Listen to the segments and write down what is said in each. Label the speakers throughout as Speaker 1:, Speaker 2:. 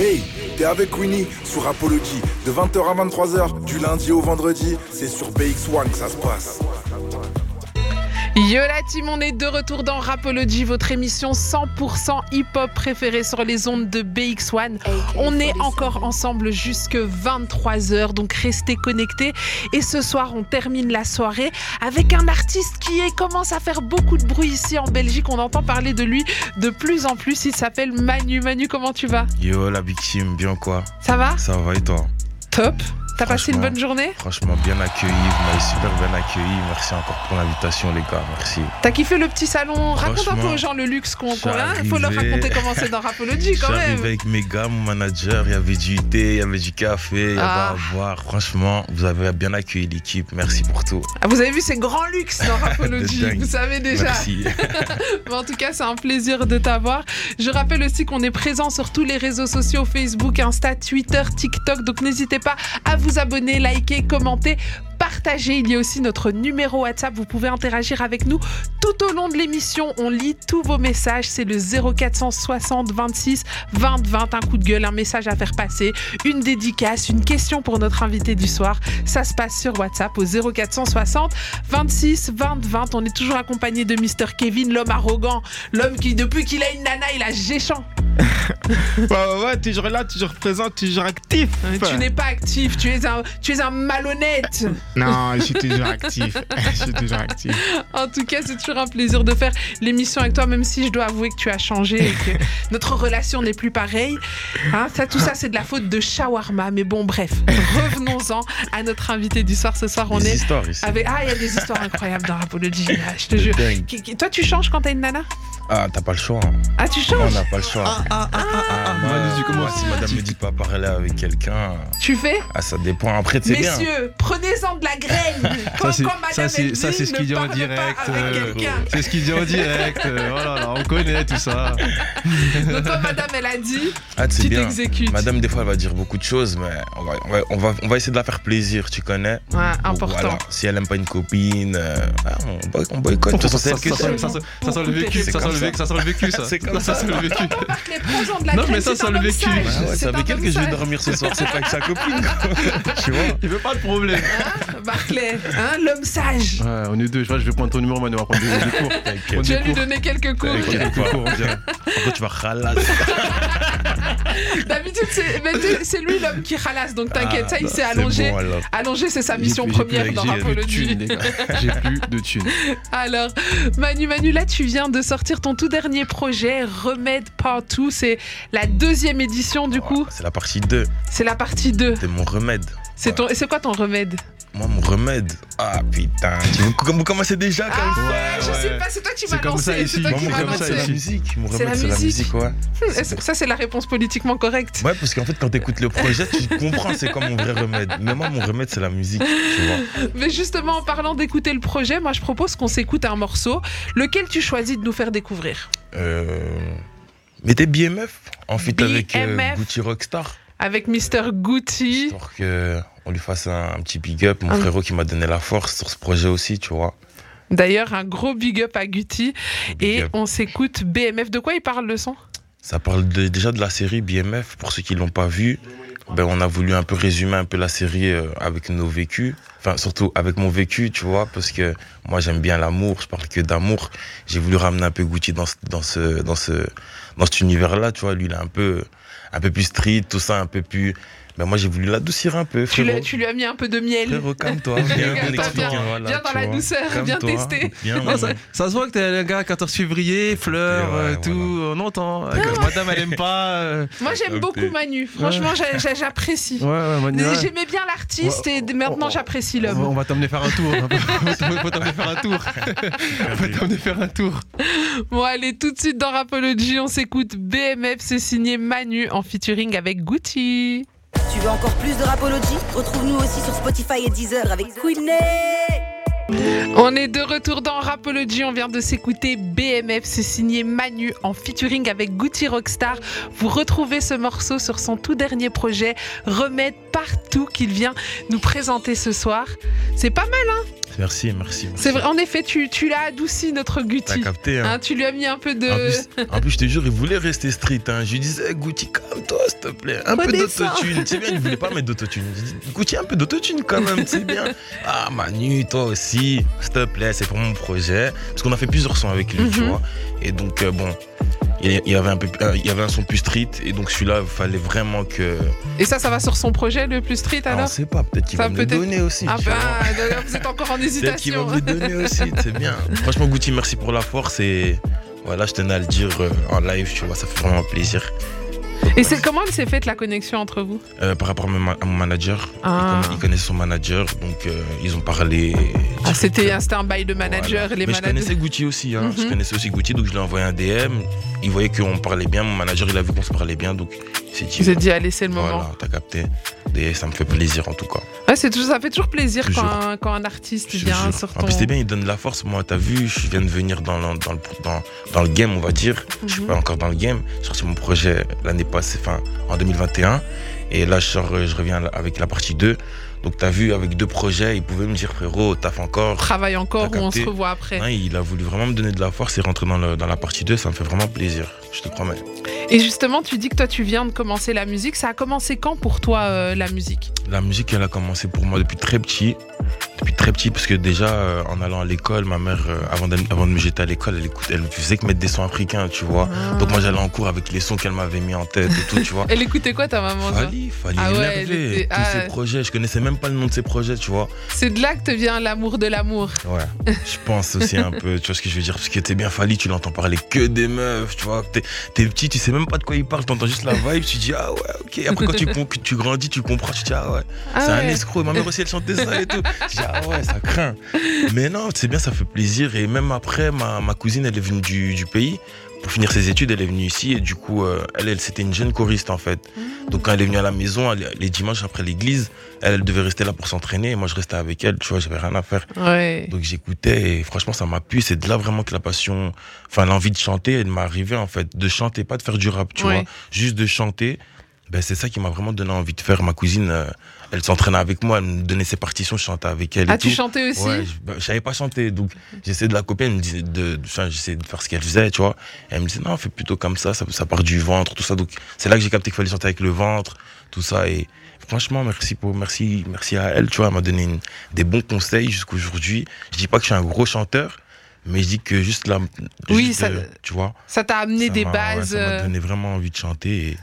Speaker 1: Hey, t'es avec Winnie sur Apology de 20h à 23h du lundi au vendredi. C'est sur BX1 que ça se passe.
Speaker 2: Yo la team, on est de retour dans Rapology, votre émission 100% hip-hop préférée sur les ondes de BX1. On est encore ensemble jusque 23h, donc restez connectés. Et ce soir, on termine la soirée avec un artiste qui est- commence à faire beaucoup de bruit ici en Belgique. On entend parler de lui de plus en plus. Il s'appelle Manu. Manu, comment tu vas?
Speaker 3: Yo la big team, bien quoi?
Speaker 2: Ça va?
Speaker 3: Ça va et toi?
Speaker 2: Top. T'as passé une bonne journée
Speaker 3: Franchement bien accueilli, vous m'avez super bien accueilli. Merci encore pour l'invitation les gars, merci.
Speaker 2: T'as kiffé le petit salon Raconte un peu aux gens le luxe qu'on qu'on a. Il
Speaker 3: j'arrivais-
Speaker 2: faut leur raconter comment c'est dans Rapology quand
Speaker 3: J'arrive
Speaker 2: même.
Speaker 3: avec mes gars, mon manager, il y avait du thé, il y avait du café, il y avait
Speaker 2: Ah.
Speaker 3: à boire. Franchement, vous avez bien accueilli l'équipe, merci pour tout.
Speaker 2: Ah, Vous avez vu, c'est grand luxe dans Rapology. Vous savez déjà.
Speaker 3: Merci.
Speaker 2: Mais en tout cas, c'est un plaisir de t'avoir. Je rappelle aussi qu'on est présent sur tous les réseaux sociaux Facebook, Insta, Twitter, TikTok. Donc n'hésitez pas à vous abonner, liker, commenter. Partager, il y a aussi notre numéro WhatsApp, vous pouvez interagir avec nous tout au long de l'émission. On lit tous vos messages, c'est le 0460 26 20 20, un coup de gueule, un message à faire passer, une dédicace, une question pour notre invité du soir. Ça se passe sur WhatsApp au 0460 26 20 20. On est toujours accompagné de Mr Kevin, l'homme arrogant, l'homme qui depuis qu'il a une nana, il a géchant.
Speaker 4: Ouais, ouais, ouais, toujours là, toujours présent, toujours actif.
Speaker 2: Tu n'es pas actif, tu es un, tu es un malhonnête.
Speaker 4: Non, je suis toujours actif. je suis toujours actif.
Speaker 2: En tout cas, c'est toujours un plaisir de faire l'émission avec toi, même si je dois avouer que tu as changé et que notre relation n'est plus pareille. Hein, ça, tout ça, c'est de la faute de Shawarma. Mais bon, bref, revenons-en à notre invité du soir. Ce soir, on
Speaker 3: Des
Speaker 2: est
Speaker 3: histoires ici.
Speaker 2: avec. Ah, il y a des histoires incroyables dans Rapology, je te jure.
Speaker 3: Dingue.
Speaker 2: Toi, tu changes quand t'as une nana?
Speaker 3: Ah, t'as pas le choix. hein.
Speaker 2: Ah, tu changes
Speaker 3: on n'a pas le choix.
Speaker 4: Ah, ah, ah, ah, ah,
Speaker 3: moi, moi,
Speaker 4: commences.
Speaker 3: si madame me dit pas parler avec quelqu'un,
Speaker 2: Tu fais
Speaker 3: ah, ça dépend. Après, c'est bien.
Speaker 2: Messieurs, prenez-en de la graine. Quand,
Speaker 4: Ça, c'est-
Speaker 2: quand
Speaker 4: ça,
Speaker 2: madame elle
Speaker 4: ça,
Speaker 2: dit,
Speaker 4: c'est ce qu'il dit en direct, euh. C'est ce qu'il dit en direct. euh, voilà, là, on connaît tout ça.
Speaker 2: Donc, quand madame elle a dit,
Speaker 3: Ah, c'est
Speaker 2: tu
Speaker 3: bien.
Speaker 2: t'exécutes.
Speaker 3: Madame, des fois, elle va dire beaucoup de choses, mais on va, on va, on va, on va essayer de la faire plaisir, tu connais
Speaker 2: Ouais,
Speaker 3: Donc,
Speaker 2: important.
Speaker 3: voilà. Si elle aime pas une copine, euh, ah, on, boy- on boycotte. De toute façon, c'est
Speaker 4: Ça,
Speaker 3: elle que
Speaker 4: ça, ça, ça, ça sent le vécu, ça sent
Speaker 3: comme
Speaker 4: le
Speaker 3: ça.
Speaker 4: ça sent le vécu, ça.
Speaker 3: C'est comme
Speaker 4: ça.
Speaker 3: ça.
Speaker 4: sent le vécu.
Speaker 2: Les prends-en de la
Speaker 4: Non, mais ça,
Speaker 2: c'est
Speaker 4: ça
Speaker 2: un
Speaker 4: le vécu.
Speaker 2: sage.
Speaker 3: Ah ouais,
Speaker 2: C'est
Speaker 3: c'est
Speaker 2: un
Speaker 3: avec elle
Speaker 2: homme
Speaker 3: que je vais dormir ce soir, c'est pas avec sa copine. tu vois
Speaker 4: Il veut pas de problème.
Speaker 2: Hein, Barclay, hein, l'homme sage.
Speaker 4: Ouais, on est deux. Je vois, je vais prendre ton numéro, Manu. On va prendre des, cours.
Speaker 2: Tu vas lui
Speaker 4: cours.
Speaker 2: donner quelques cours.
Speaker 3: Pas. Par contre, tu vas ralasse.
Speaker 2: D'habitude, c'est lui l'homme qui ralasse, donc t'inquiète,
Speaker 3: Ah,
Speaker 2: ça, il
Speaker 3: bah,
Speaker 2: s'est allongé.
Speaker 3: bon.
Speaker 2: Allongé, c'est sa mission première dans Rapology.
Speaker 4: J'ai plus de thunes.
Speaker 2: Alors, Manu, Manu, là, tu viens de sortir ton tout dernier projet, Remède Partout. C'est la deuxième édition, du coup.
Speaker 3: C'est la partie 2.
Speaker 2: C'est la partie 2.
Speaker 3: C'est mon remède.
Speaker 2: C'est ton... et c'est quoi ton remède?
Speaker 3: Moi, mon remède. Ah putain. Tu veux vous commencez déjà
Speaker 2: Ah,
Speaker 3: comme ça
Speaker 2: je
Speaker 4: ouais.
Speaker 2: sais pas, c'est toi qui m'as
Speaker 4: ça
Speaker 2: lancé. C'est toi
Speaker 3: Moi,
Speaker 2: qui
Speaker 3: mon
Speaker 2: m'as
Speaker 3: remède, c'est la musique. Mon
Speaker 2: C'est
Speaker 3: remède,
Speaker 2: la
Speaker 3: c'est la
Speaker 2: musique.
Speaker 3: ouais.
Speaker 2: Ça, c'est la réponse politiquement correcte.
Speaker 3: Ouais, parce qu'en fait, quand t'écoutes le projet, tu comprends c'est quoi mon vrai remède. Mais moi, mon remède, c'est la musique, tu vois.
Speaker 2: Mais justement, en parlant d'écouter le projet, moi, je propose qu'on s'écoute un morceau. Lequel tu choisis de nous faire découvrir?
Speaker 3: Euh... Mettez BMF en fit avec euh. Gucci Rockstar.
Speaker 2: Avec Mr. Gucci.
Speaker 3: Histoire lui fasse un, un petit big up. Mon
Speaker 2: Ah.
Speaker 3: frérot qui m'a donné la force sur ce projet aussi, tu vois.
Speaker 2: D'ailleurs, un gros big up à.
Speaker 3: Big
Speaker 2: Et
Speaker 3: up.
Speaker 2: on s'écoute BMF. De quoi il parle le son?
Speaker 3: Ça parle de- déjà de la série BMF. Pour ceux qui l'ont pas vu, ben, on a voulu un peu résumer un peu la série euh, avec nos vécus. Enfin, surtout avec mon vécu, tu vois, parce que moi, j'aime bien l'amour. Je parle que d'amour. J'ai voulu ramener un peu Gucci dans ce, dans ce, dans ce, dans cet univers-là, tu vois. Lui, il est un peu, un peu plus street, tout ça, un peu plus. Ben, moi, j'ai voulu l'adoucir un peu,
Speaker 2: tu, tu lui as mis un peu de miel.
Speaker 3: Frérot, calme-toi. Viens, voilà,
Speaker 2: viens dans la
Speaker 3: vois.
Speaker 2: douceur, viens tester.
Speaker 3: Viens,
Speaker 4: Non, ça, ça se voit que t'es un gars 14 février, fleurs,
Speaker 3: Ouais,
Speaker 4: euh,
Speaker 3: voilà.
Speaker 4: tout, on entend. Que Madame, elle aime pas. euh,
Speaker 2: Moi, j'aime beaucoup Manu. Franchement, j'a- j'a- j'apprécie.
Speaker 4: Ouais, ouais, Manu, ouais.
Speaker 2: J'aimais bien l'artiste et maintenant j'apprécie
Speaker 4: On va-
Speaker 2: l'homme.
Speaker 4: on va t'emmener faire un tour. On va t'emmener faire un tour. On va t'emmener faire un tour.
Speaker 2: Bon, allez, tout de suite dans Rapology, on s'écoute BMF, c'est signé Manu en featuring avec Gucci.
Speaker 5: Tu veux encore plus de Rapology Retrouve-nous aussi sur Spotify et Deezer avec Queenie.
Speaker 2: On est de retour dans Rapology, on vient de s'écouter BMF, c'est signé Manu en featuring avec Gucci Rockstar. Vous retrouvez ce morceau sur son tout dernier projet, Remède partout qu'il vient nous présenter ce soir. C'est pas mal, hein?
Speaker 3: Merci, merci. merci.
Speaker 2: C'est vrai, en effet, tu, tu l'as adouci, notre
Speaker 3: T'as
Speaker 2: Gucci.
Speaker 3: capté, hein.
Speaker 2: Hein, tu lui as mis un peu de.
Speaker 3: En plus, en plus, je te jure, il voulait rester street. Hein. Je lui disais, Gucci, calme-toi, s'il te plaît. Un peu d'autotune. C'est bien, il voulait pas mettre d'autotune. Je dis, un peu d'autotune quand même, c'est bien. Ah, Manu, toi aussi, s'il te plaît, c'est pour mon projet. Parce qu'on a fait plusieurs sons avec lui, tu
Speaker 2: Mhm.
Speaker 3: vois. Et donc, euh, bon, il y avait un peu, euh, il y avait un son plus street. Et donc, celui-là, il fallait vraiment que.
Speaker 2: Et ça, ça va sur son projet le plus street
Speaker 3: Ah, on
Speaker 2: alors
Speaker 3: sait pas, peut-être qu'il va me le donner aussi.
Speaker 2: Ah bah,
Speaker 3: vois.
Speaker 2: d'ailleurs, vous êtes encore en
Speaker 3: Peut-être qu'il va
Speaker 2: hésitation.
Speaker 3: me le donner aussi, c'est bien. Franchement, Gucci, merci pour la force et voilà, je tenais à le dire euh, en live, tu vois, ça fait vraiment plaisir.
Speaker 2: Et c'est comment elle s'est faite la connexion entre vous
Speaker 3: Euh, par rapport à mon, ma- à mon manager, il
Speaker 2: Ah,
Speaker 3: il connaissait son manager, donc euh, ils ont parlé.
Speaker 2: Ah, c'était c'était un bail de manager
Speaker 3: Voilà.
Speaker 2: les
Speaker 3: Mais je
Speaker 2: managers.
Speaker 3: connaissais Gucci aussi, hein. je
Speaker 2: Mhm.
Speaker 3: connaissais aussi Gucci, donc je lui ai envoyé un DM. Il voyait qu'on parlait bien, mon manager il a vu qu'on se parlait bien, donc il s'est dit.
Speaker 2: Vous êtes dit, allez, c'est le moment.
Speaker 3: Voilà, t'as capté. Et ça me fait plaisir en tout cas.
Speaker 2: Ouais, c'est toujours, ça fait toujours plaisir quand un, quand un artiste
Speaker 3: Je te
Speaker 2: vient sur
Speaker 3: En plus, c'est bien, il donne de la force. Moi, t'as vu, je viens de venir dans, le- dans, le, dans, dans le game, on va dire. Je suis
Speaker 2: Mhm.
Speaker 3: pas encore dans le game. J'ai sorti mon projet l'année passée, enfin, en 2021. Et là, je, sors, euh, je reviens avec la partie 2. Donc, t'as vu, avec deux projets, il pouvait me dire, frérot, taffe encore.
Speaker 2: Travaille encore ou on se revoit après.
Speaker 3: Il a voulu vraiment me donner de la force et rentrer dans, le- dans la partie 2. Ça me fait vraiment plaisir, je te promets.
Speaker 2: Et justement, tu dis que toi, tu viens de commencer la musique. Ça a commencé quand pour toi, euh, la musique?
Speaker 3: La musique, elle a commencé pour moi depuis très petit. Depuis très petit, parce que déjà, euh, en allant à l'école, ma mère, euh, avant, avant de me jeter à l'école, elle, écoute- elle faisait que mettre des sons africains, tu vois. Donc moi, j'allais en cours avec les sons qu'elle m'avait mis en tête et tout, tu vois.
Speaker 2: Elle écoutait quoi, ta maman
Speaker 3: Fali, Fali
Speaker 2: Ah ouais, était-
Speaker 3: tous
Speaker 2: ah.
Speaker 3: ses projets. Je connaissais même pas le nom de ses projets, tu vois.
Speaker 2: C'est de là que te vient l'amour de l'amour.
Speaker 3: Ouais. je pense aussi un peu, tu vois ce que je veux dire. Parce que t'es bien Fali, tu l'entends parler que des meufs, tu vois. T'es petit, tu sais même pas de quoi il parle, t'entends juste la vibe, tu dis ah ouais, ok. Après, quand tu, grandis, tu comprends, tu dis ah ouais.
Speaker 2: Ah
Speaker 3: c'est un escroc, ma mère aussi elle chantait ça et tout. Je dis, ah ouais, ça craint. Mais non, c'est bien, ça fait plaisir. Et même après, ma, ma cousine, elle est venue du, du pays. Pour finir ses études, elle est venue ici et du coup, euh, elle, elle c'était une jeune choriste en fait. Donc quand elle est venue à la maison, elle- les dimanches après l'église, elle, elle devait rester là pour s'entraîner et moi je restais avec elle, tu vois, j'avais rien à faire.
Speaker 2: Ouais.
Speaker 3: Donc j'écoutais et franchement ça m'a plu. C'est de là vraiment que la passion, enfin l'envie de chanter, elle m'est arrivée en fait. De chanter, pas de faire du rap, tu
Speaker 2: Ouais.
Speaker 3: vois, juste de chanter. Ben, c'est ça qui m'a vraiment donné envie de faire. Ma cousine, euh, elle s'entraînait avec moi, elle me donnait ses partitions, je chantais avec elle. et
Speaker 2: Ah, chantais aussi
Speaker 3: Ouais, je, je savais pas chanter, donc j'essayais de la copier, elle me disait de, enfin, j'essayais de faire ce qu'elle faisait, tu vois. Et elle me disait non, fais plutôt comme ça, ça, ça part du ventre, tout ça. Donc c'est là que j'ai capté qu'il fallait chanter avec le ventre, tout ça. Et franchement, merci pour, merci, merci à elle, tu vois, elle m'a donné une- des bons conseils jusqu'aujourd'hui. Je dis pas que je suis un gros chanteur, mais je dis que juste là,
Speaker 2: Oui,
Speaker 3: juste,
Speaker 2: ça-
Speaker 3: euh, tu vois.
Speaker 2: Ça t'a amené
Speaker 3: ça
Speaker 2: des
Speaker 3: m'a- ouais,
Speaker 2: bases.
Speaker 3: ça m'a
Speaker 2: euh,
Speaker 3: donné vraiment envie de chanter. Et,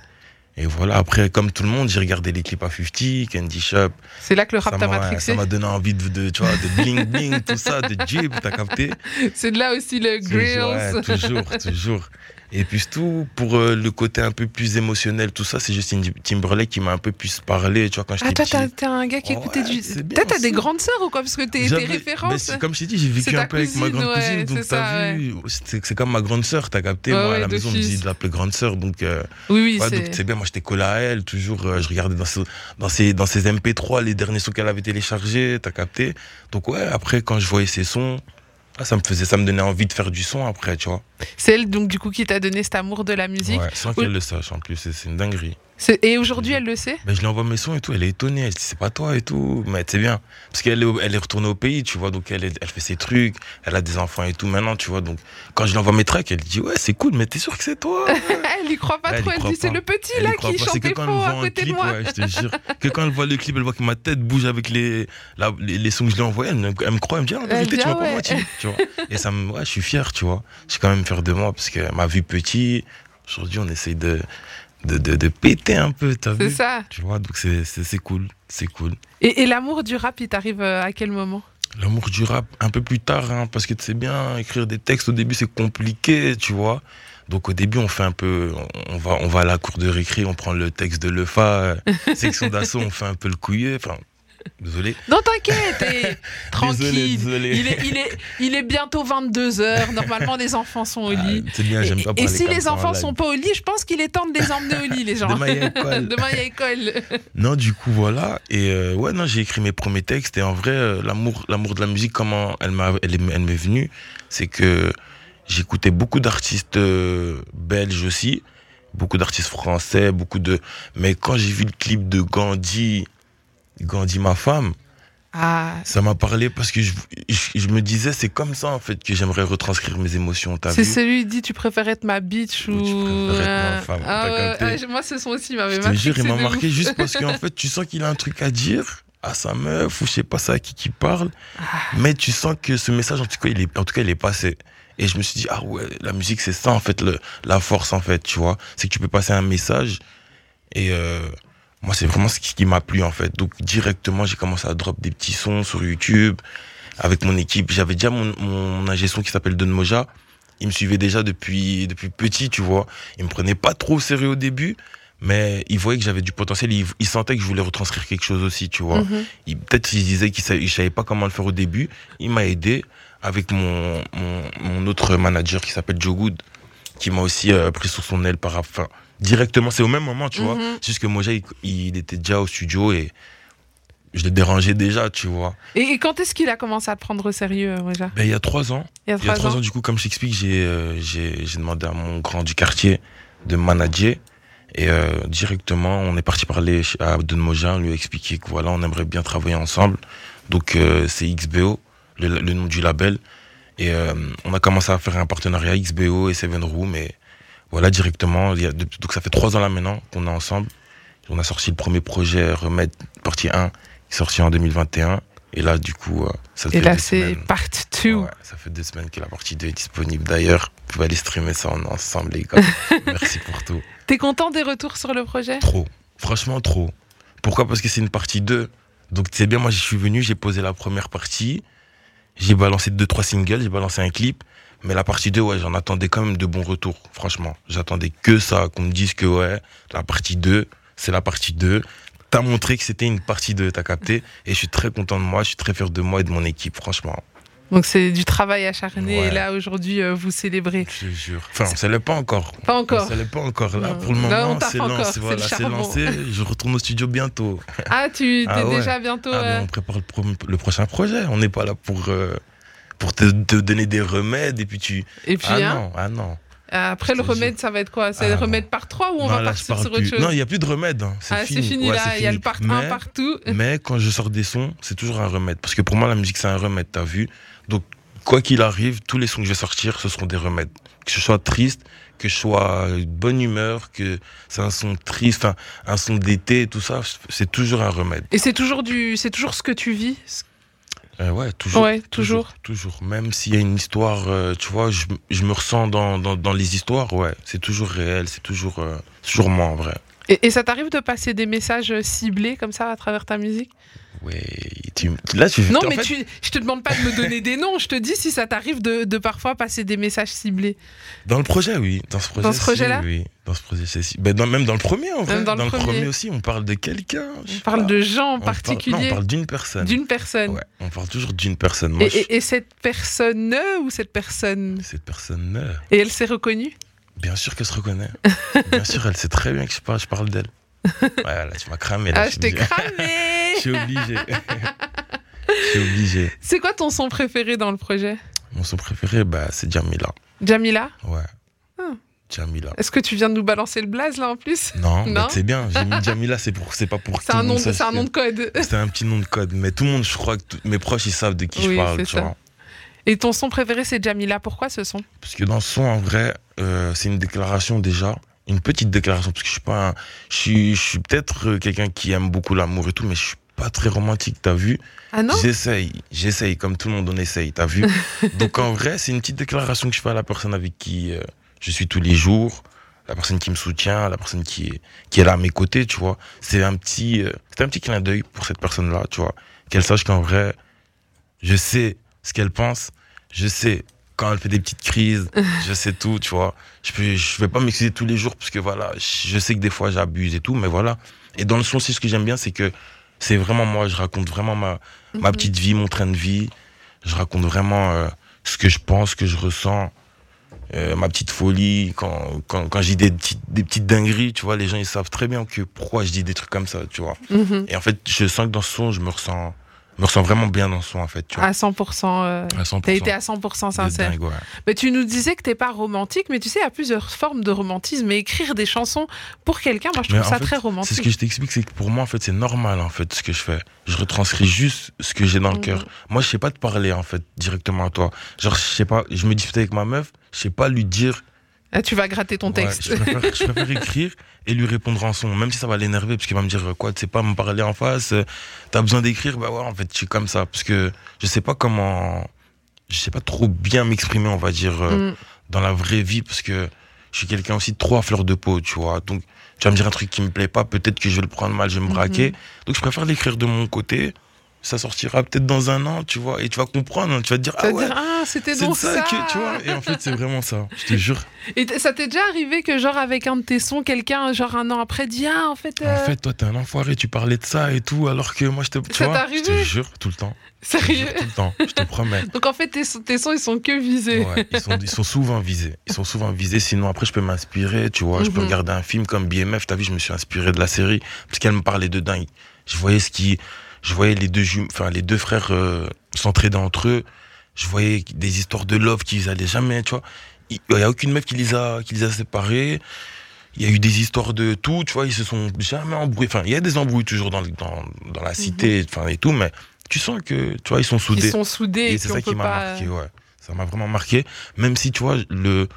Speaker 3: et voilà, après, comme tout le monde, j'ai regardé les clips à 50, Candy Shop.
Speaker 2: C'est là que le rap t'a
Speaker 3: m'a-
Speaker 2: matrixé.
Speaker 3: ça m'a donné envie de, de, tu vois, de bling bling, tout ça, de jib, t'as capté?
Speaker 2: C'est de là aussi le
Speaker 3: Toujours,
Speaker 2: grills.
Speaker 3: ouais, toujours, toujours. Et puis tout, pour euh, le côté un peu plus émotionnel, tout ça, c'est Justin Timberlake qui m'a un peu plus parlé, tu vois, quand
Speaker 2: Ah,
Speaker 3: j'étais
Speaker 2: toi,
Speaker 3: petit.
Speaker 2: t'as- t'es un gars qui écoutait du. Toi, t'as des grandes sœurs ou quoi? Parce que tes, références.
Speaker 3: comme je t'ai dit, j'ai vécu un peu avec ma grande
Speaker 2: ouais,
Speaker 3: cousine, donc t'as vu, c'est comme ma grande sœur, t'as capté,
Speaker 2: Ouais,
Speaker 3: moi à la maison on me disait de l'appeler grande sœur, donc, euh,
Speaker 2: Oui, oui, c'est.
Speaker 3: c'est bien, moi j'étais collé à elle, toujours, euh, je regardais dans, ce- dans, ses, dans ses MP3 les derniers sons qu'elle avait téléchargés, t'as capté? Donc ouais, après quand je voyais ses sons, ah, ça me faisait, ça me donnait envie de faire du son après, tu vois.
Speaker 2: C'est elle, donc, du coup, qui t'a donné cet amour de la musique.
Speaker 3: Ouais, sans qu'elle le sache en plus, c'est c'est une dinguerie.
Speaker 2: Et aujourd'hui, elle le sait
Speaker 3: Ben, je lui envoie mes sons et tout, elle est étonnée, elle dit c'est pas toi et tout, mais c'est bien. Parce qu'elle est, elle est retournée au pays, tu vois, donc elle, est- elle fait ses trucs, elle a des enfants et tout maintenant, tu vois, donc quand je lui envoie mes tracks, elle dit ouais c'est cool, mais t'es sûr que c'est toi?
Speaker 2: Elle y croit pas
Speaker 3: elle
Speaker 2: trop. Elle dit c'est
Speaker 3: pas.
Speaker 2: le petit
Speaker 3: Elle
Speaker 2: là qui
Speaker 3: pas,
Speaker 2: chantait
Speaker 3: quand
Speaker 2: faux
Speaker 3: elle
Speaker 2: à côté de moi.
Speaker 3: ouais, je te jure, que quand elle voit le clip, elle voit que ma tête bouge avec les, la- les, les sons que je lui ai envoyés, elle, me- elle me croit, elle me dit ah, vérité tu
Speaker 2: ah
Speaker 3: m'as pas
Speaker 2: ouais.
Speaker 3: menti, tu vois. Et ça me, ouais, je suis fier, tu vois. Je suis quand même fier de moi parce que ma vie petit, aujourd'hui on essaye de, de, de, de péter un peu, t'as
Speaker 2: C'est
Speaker 3: vu
Speaker 2: ça.
Speaker 3: Tu vois, donc c'est c'est- c'est cool, c'est cool.
Speaker 2: Et, et l'amour du rap, il t'arrive euh, à quel moment?
Speaker 3: L'amour du rap, un peu plus tard, hein, parce que tu sais bien, écrire des textes au début c'est compliqué, tu vois. Donc au début on fait un peu, on on va, on va à la cour de récré, on prend le texte de Lefa, euh, section d'assaut, on fait un peu le couillé, enfin, désolé.
Speaker 2: Non, t'inquiète, et tranquille.
Speaker 3: Désolé, désolé.
Speaker 2: Il est, il, est, il est bientôt 22h. Normalement, les enfants sont au lit.
Speaker 3: Ah, c'est bien, j'aime pas
Speaker 2: et, et si les enfants sont pas au lit, je pense qu'il est temps de les emmener au lit, les gens.
Speaker 3: Demain, il y a école.
Speaker 2: Demain, il y a école.
Speaker 3: Non, du coup, voilà. Et euh, ouais, non, j'ai écrit mes premiers textes. Et en vrai, euh, l'amour, l'amour de la musique, comment elle m'est venue, c'est que j'écoutais beaucoup d'artistes euh, belges aussi, beaucoup d'artistes français, beaucoup de. Mais quand j'ai vu le clip de Gandhi, Gandhi ma femme,
Speaker 2: Ah,
Speaker 3: Ça m'a parlé parce que je, je- je me disais, c'est comme ça en fait que j'aimerais retranscrire mes émotions.
Speaker 2: C'est celui qui dit tu préfères être ma bitch ou.
Speaker 3: Ou tu préfères être ma
Speaker 2: euh,
Speaker 3: femme,
Speaker 2: Ah ouais, ah, moi, ce son aussi, m'avait
Speaker 3: Je te jure, il m'a marqué juste parce qu'en fait, tu sens qu'il a un truc à dire à sa meuf ou je sais pas ça à qui qui parle,
Speaker 2: Ah.
Speaker 3: mais tu sens que ce message en tout cas il est en tout cas il est passé. Et je me suis dit ah ouais, la musique c'est ça en fait le, la force en fait, tu vois, c'est que tu peux passer un message et euh, moi c'est vraiment ce qui, m'a plu en fait. Donc directement j'ai commencé à drop des petits sons sur YouTube avec mon équipe. J'avais déjà mon, mon ingé son qui s'appelle Don Moja. Il me suivait déjà depuis depuis petit, tu vois. Il me prenait pas trop au sérieux au début, mais il voyait que j'avais du potentiel. Il, il sentait que je voulais retranscrire quelque chose aussi, tu vois.
Speaker 2: Mhm.
Speaker 3: Il- Peut-être qu'il disait qu'il savait, il savait pas comment le faire au début. Il m'a aidé avec mon, mon, mon autre manager qui s'appelle Joe Good, qui m'a aussi euh, pris sous son aile par enfin, directement. C'est au même moment, tu vois.
Speaker 2: Mhm.
Speaker 3: C'est Juste que Moja, il, il était déjà au studio et je le dérangeais déjà, tu vois.
Speaker 2: Et, et quand est-ce qu'il a commencé à te prendre au sérieux, euh, déjà
Speaker 3: Ben, il y a trois ans.
Speaker 2: Il y a
Speaker 3: Il y a
Speaker 2: trois
Speaker 3: trois
Speaker 2: ans.
Speaker 3: ans, du coup, comme je t'explique, j'ai euh, demandé à mon grand du quartier de manager. Et euh, directement, on est parti parler à Don Moja, on lui a expliqué que voilà, on aimerait bien travailler ensemble. Donc euh, c'est XBO, le, le nom du label. Et on a commencé à faire un partenariat XBO et Seven Room. Et voilà, directement, il y a, donc ça fait trois ans là maintenant qu'on est ensemble. On a sorti le premier projet Remède, partie 1, qui est sorti en 2021. Et là, du coup, euh, ça fait
Speaker 2: Et là, c'est part 2.
Speaker 3: Ouais, ça fait deux semaines que la partie 2 est disponible. D'ailleurs, vous pouvez aller streamer ça en ensemble, les gars. Merci pour tout.
Speaker 2: T'es content des retours sur le projet?
Speaker 3: Trop. Franchement, trop. Pourquoi? Parce que c'est une partie 2. Donc, c'est bien, moi, je suis venu, j'ai posé la première partie. J'ai balancé deux, trois singles, j'ai balancé un clip. Mais la partie 2, ouais, j'en attendais quand même de bons retours. Franchement, j'attendais que ça, qu'on me dise que, ouais, la partie 2, c'est la partie 2. T'as montré que c'était une partie 2, t'as capté. Et je suis très content de moi, je suis très fier de moi et de mon équipe, franchement.
Speaker 2: Donc c'est du travail acharné.
Speaker 3: Ouais.
Speaker 2: Et là, aujourd'hui, euh, vous célébrez.
Speaker 3: Je te jure. Enfin, ça l'est pas encore.
Speaker 2: Pas encore.
Speaker 3: Ça l'est pas encore. Là,
Speaker 2: Non.
Speaker 3: pour le
Speaker 2: Là, on
Speaker 3: moment, c'est lancé.
Speaker 2: c'est
Speaker 3: Voilà, lancé. Je retourne au studio bientôt.
Speaker 2: Ah, tu
Speaker 3: Ah ouais.
Speaker 2: déjà bientôt.
Speaker 3: Ah, mais
Speaker 2: euh,
Speaker 3: on prépare le, pro- le prochain projet. On n'est pas là pour, euh, pour te, te donner des remèdes et puis tu.
Speaker 2: Et puis,
Speaker 3: ah
Speaker 2: hein,
Speaker 3: non, ah non.
Speaker 2: après le remède, ça va être quoi? C'est
Speaker 3: Ah
Speaker 2: le
Speaker 3: non.
Speaker 2: remède par 3 ou on
Speaker 3: non,
Speaker 2: va
Speaker 3: là,
Speaker 2: partir sur autre
Speaker 3: plus.
Speaker 2: chose?
Speaker 3: Non, il n'y a plus de remède. hein. C'est
Speaker 2: Ah,
Speaker 3: fini.
Speaker 2: c'est fini
Speaker 3: Ouais,
Speaker 2: là. Il y a
Speaker 3: fini.
Speaker 2: le part 1
Speaker 3: Mais-
Speaker 2: partout.
Speaker 3: Mais quand je sors des sons, c'est toujours un remède. Parce que pour moi, la musique, c'est un remède, t'as vu? Donc, quoi qu'il arrive, tous les sons que je vais sortir, ce seront des remèdes. Que je sois triste, que je sois de bonne humeur, que c'est un son triste, un son d'été, tout ça, c'est toujours un remède.
Speaker 2: Et c'est toujours du, c'est toujours ce que tu vis.
Speaker 3: Euh, ouais, toujours.
Speaker 2: Ouais, toujours.
Speaker 3: Toujours. Même s'il y a une histoire, euh, tu vois, je, je me ressens dans, dans, dans les histoires, ouais. C'est toujours réel, c'est toujours, euh, en vrai.
Speaker 2: Et, et ça t'arrive de passer des messages ciblés comme ça à travers ta musique?
Speaker 3: Ouais, tu, là, tu
Speaker 2: Non, mais
Speaker 3: fait,
Speaker 2: tu, je te demande pas de me donner des noms. Je te dis si ça t'arrive de, de parfois passer des messages ciblés.
Speaker 3: Dans le projet, oui. Dans ce projet,
Speaker 2: Dans ce projet-là
Speaker 3: Oui, dans ce projet, c'est dans- même dans le premier, en vrai.
Speaker 2: Dans le premier.
Speaker 3: aussi, on parle de quelqu'un.
Speaker 2: On parle
Speaker 3: pas.
Speaker 2: de gens en
Speaker 3: On parle- non,
Speaker 2: particulier,
Speaker 3: on parle d'une personne.
Speaker 2: d'une personne.
Speaker 3: Ouais, on parle toujours d'une personne.
Speaker 2: Et,
Speaker 3: Moi, je-
Speaker 2: et- et cette personne ou cette personne?
Speaker 3: Cette personne,
Speaker 2: Et elle s'est reconnue?
Speaker 3: Bien sûr qu'elle se reconnaît. bien sûr, elle sait très bien que je parle, je parle d'elle. Ouais, là, tu m'as cramé. Là,
Speaker 2: Ah,
Speaker 3: je
Speaker 2: t'ai cramé
Speaker 3: Suis obligé. Je suis obligé.
Speaker 2: C'est quoi ton son préféré dans le projet?
Speaker 3: Mon son préféré, bah, c'est Jamila.
Speaker 2: Jamila
Speaker 3: Ouais.
Speaker 2: Ah.
Speaker 3: Jamila.
Speaker 2: Est-ce que tu viens de nous balancer le blaze là en plus?
Speaker 3: Non,
Speaker 2: Non?
Speaker 3: bah, c'est bien. J'ai mis Jamila, c'est pour, c'est pas pour.
Speaker 2: C'est
Speaker 3: tout
Speaker 2: un, nom c'est un nom de code.
Speaker 3: C'est un petit nom de code, mais tout le monde, je crois que tout- mes proches, ils savent de qui
Speaker 2: Oui,
Speaker 3: je parle,
Speaker 2: c'est
Speaker 3: tu
Speaker 2: ça.
Speaker 3: vois.
Speaker 2: Et ton son préféré c'est Jamila. Pourquoi ce son?
Speaker 3: Parce que dans ce son, en vrai, euh, c'est une déclaration déjà, une petite déclaration, parce que je suis pas, un- je suis, je suis peut-être euh, quelqu'un qui aime beaucoup l'amour et tout, mais je suis pas très romantique, t'as vu
Speaker 2: Ah non
Speaker 3: J'essaye, j'essaye, comme tout le monde on essaye, t'as vu Donc en vrai, c'est une petite déclaration que je fais à la personne avec qui euh, je suis tous les jours, la personne qui me soutient, la personne qui est, qui est là à mes côtés, tu vois. C'est un petit, euh, c'est un petit clin d'œil pour cette personne-là, tu vois. Qu'elle sache qu'en vrai, je sais ce qu'elle pense, je sais quand elle fait des petites crises, je sais tout, tu vois. Je peux, je vais pas m'excuser tous les jours parce que voilà, je sais que des fois j'abuse et tout, mais voilà. Et dans le son aussi, ce que j'aime bien, c'est que c'est vraiment moi, je raconte vraiment ma, ma
Speaker 2: Mhm.
Speaker 3: petite vie, mon train de vie. Je raconte vraiment euh, ce que je pense, ce que je ressens, euh, ma petite folie. Quand, quand, dis des petites, des petites dingueries, tu vois, les gens ils savent très bien que pourquoi je dis des trucs comme ça, tu vois.
Speaker 2: Mhm.
Speaker 3: Et en fait, je sens que dans ce son, je me ressens me ressens vraiment bien dans le son, en fait. Tu vois.
Speaker 2: À 100%. euh,
Speaker 3: À 100%.
Speaker 2: T'as été à 100%
Speaker 3: De
Speaker 2: sincère.
Speaker 3: dingue, ouais.
Speaker 2: Mais tu nous disais que t'es pas romantique, mais tu sais, il y a plusieurs formes de romantisme. Mais écrire des chansons pour quelqu'un, moi, je
Speaker 3: Mais
Speaker 2: trouve ça
Speaker 3: fait,
Speaker 2: très
Speaker 3: C'est ce
Speaker 2: romantique.
Speaker 3: que je t'explique, c'est que pour moi, en fait, c'est normal, en fait, ce que je fais. Je retranscris juste ce que j'ai dans le
Speaker 2: Mhm.
Speaker 3: cœur. Moi, je sais pas te parler, en fait, directement à toi. Genre, je sais pas, je me dispute avec ma meuf, je sais pas lui dire.
Speaker 2: Ah, tu vas gratter ton
Speaker 3: Ouais,
Speaker 2: texte.
Speaker 3: je, préfère, je préfère écrire et lui répondre en son, même si ça va l'énerver, parce qu'il va me dire, quoi, tu sais pas me parler en face, euh, t'as besoin d'écrire, bah ouais, en fait, je suis comme ça, parce que je sais pas comment. Je sais pas trop bien m'exprimer, on va dire. euh,
Speaker 2: Mm.
Speaker 3: dans la vraie vie parce que je suis quelqu'un aussi trop à fleur de peau, tu vois. Donc, tu vas me dire un truc qui me plaît pas, peut-être que je vais le prendre mal, je vais me braquer. Donc, je préfère l'écrire de mon côté. Ça sortira peut-être dans un an, tu vois, et tu vas comprendre, hein, tu vas te dire, ah ouais,
Speaker 2: ah, c'était
Speaker 3: de
Speaker 2: donc
Speaker 3: ça,
Speaker 2: ça.
Speaker 3: que, tu vois. Et en fait, c'est vraiment ça, je te jure.
Speaker 2: Et ça t'est déjà arrivé que, genre, avec un de tes sons, quelqu'un, genre, un an après, dit, ah, en fait.
Speaker 3: En
Speaker 2: euh,
Speaker 3: fait, toi, t'es un enfoiré, tu parlais de ça et tout, alors que moi, je te. Tu
Speaker 2: Ça
Speaker 3: vois, je te jure, tout le temps.
Speaker 2: Sérieux
Speaker 3: tout le temps, je te promets.
Speaker 2: Donc, en fait, tes, sons- tes sons, ils sont que visés.
Speaker 3: Ouais, ils, sont, ils sont souvent visés. Ils sont souvent visés. Sinon, après, je peux m'inspirer, tu vois. Je peux
Speaker 2: Mhm.
Speaker 3: regarder un film comme BMF. T'as vu, je me suis inspiré de la série parce qu'elle me parlait dedans. Je voyais ce qui, je voyais les deux enfin les deux frères euh, s'entraider entre eux. Je voyais des histoires de love qu'ils allaient jamais, tu vois. Il y a aucune meuf qui les a, qui les a séparés. Il y a eu des histoires de tout, tu vois. Ils se sont jamais embrouillés. Enfin, il y a des embrouilles toujours dans, dans, dans la cité, enfin et tout, mais tu sens que, tu vois, ils sont soudés.
Speaker 2: Ils sont soudés et,
Speaker 3: c'est ça qui m'a
Speaker 2: pas.
Speaker 3: marqué, ouais. Ça m'a vraiment marqué. Même si, tu vois, le,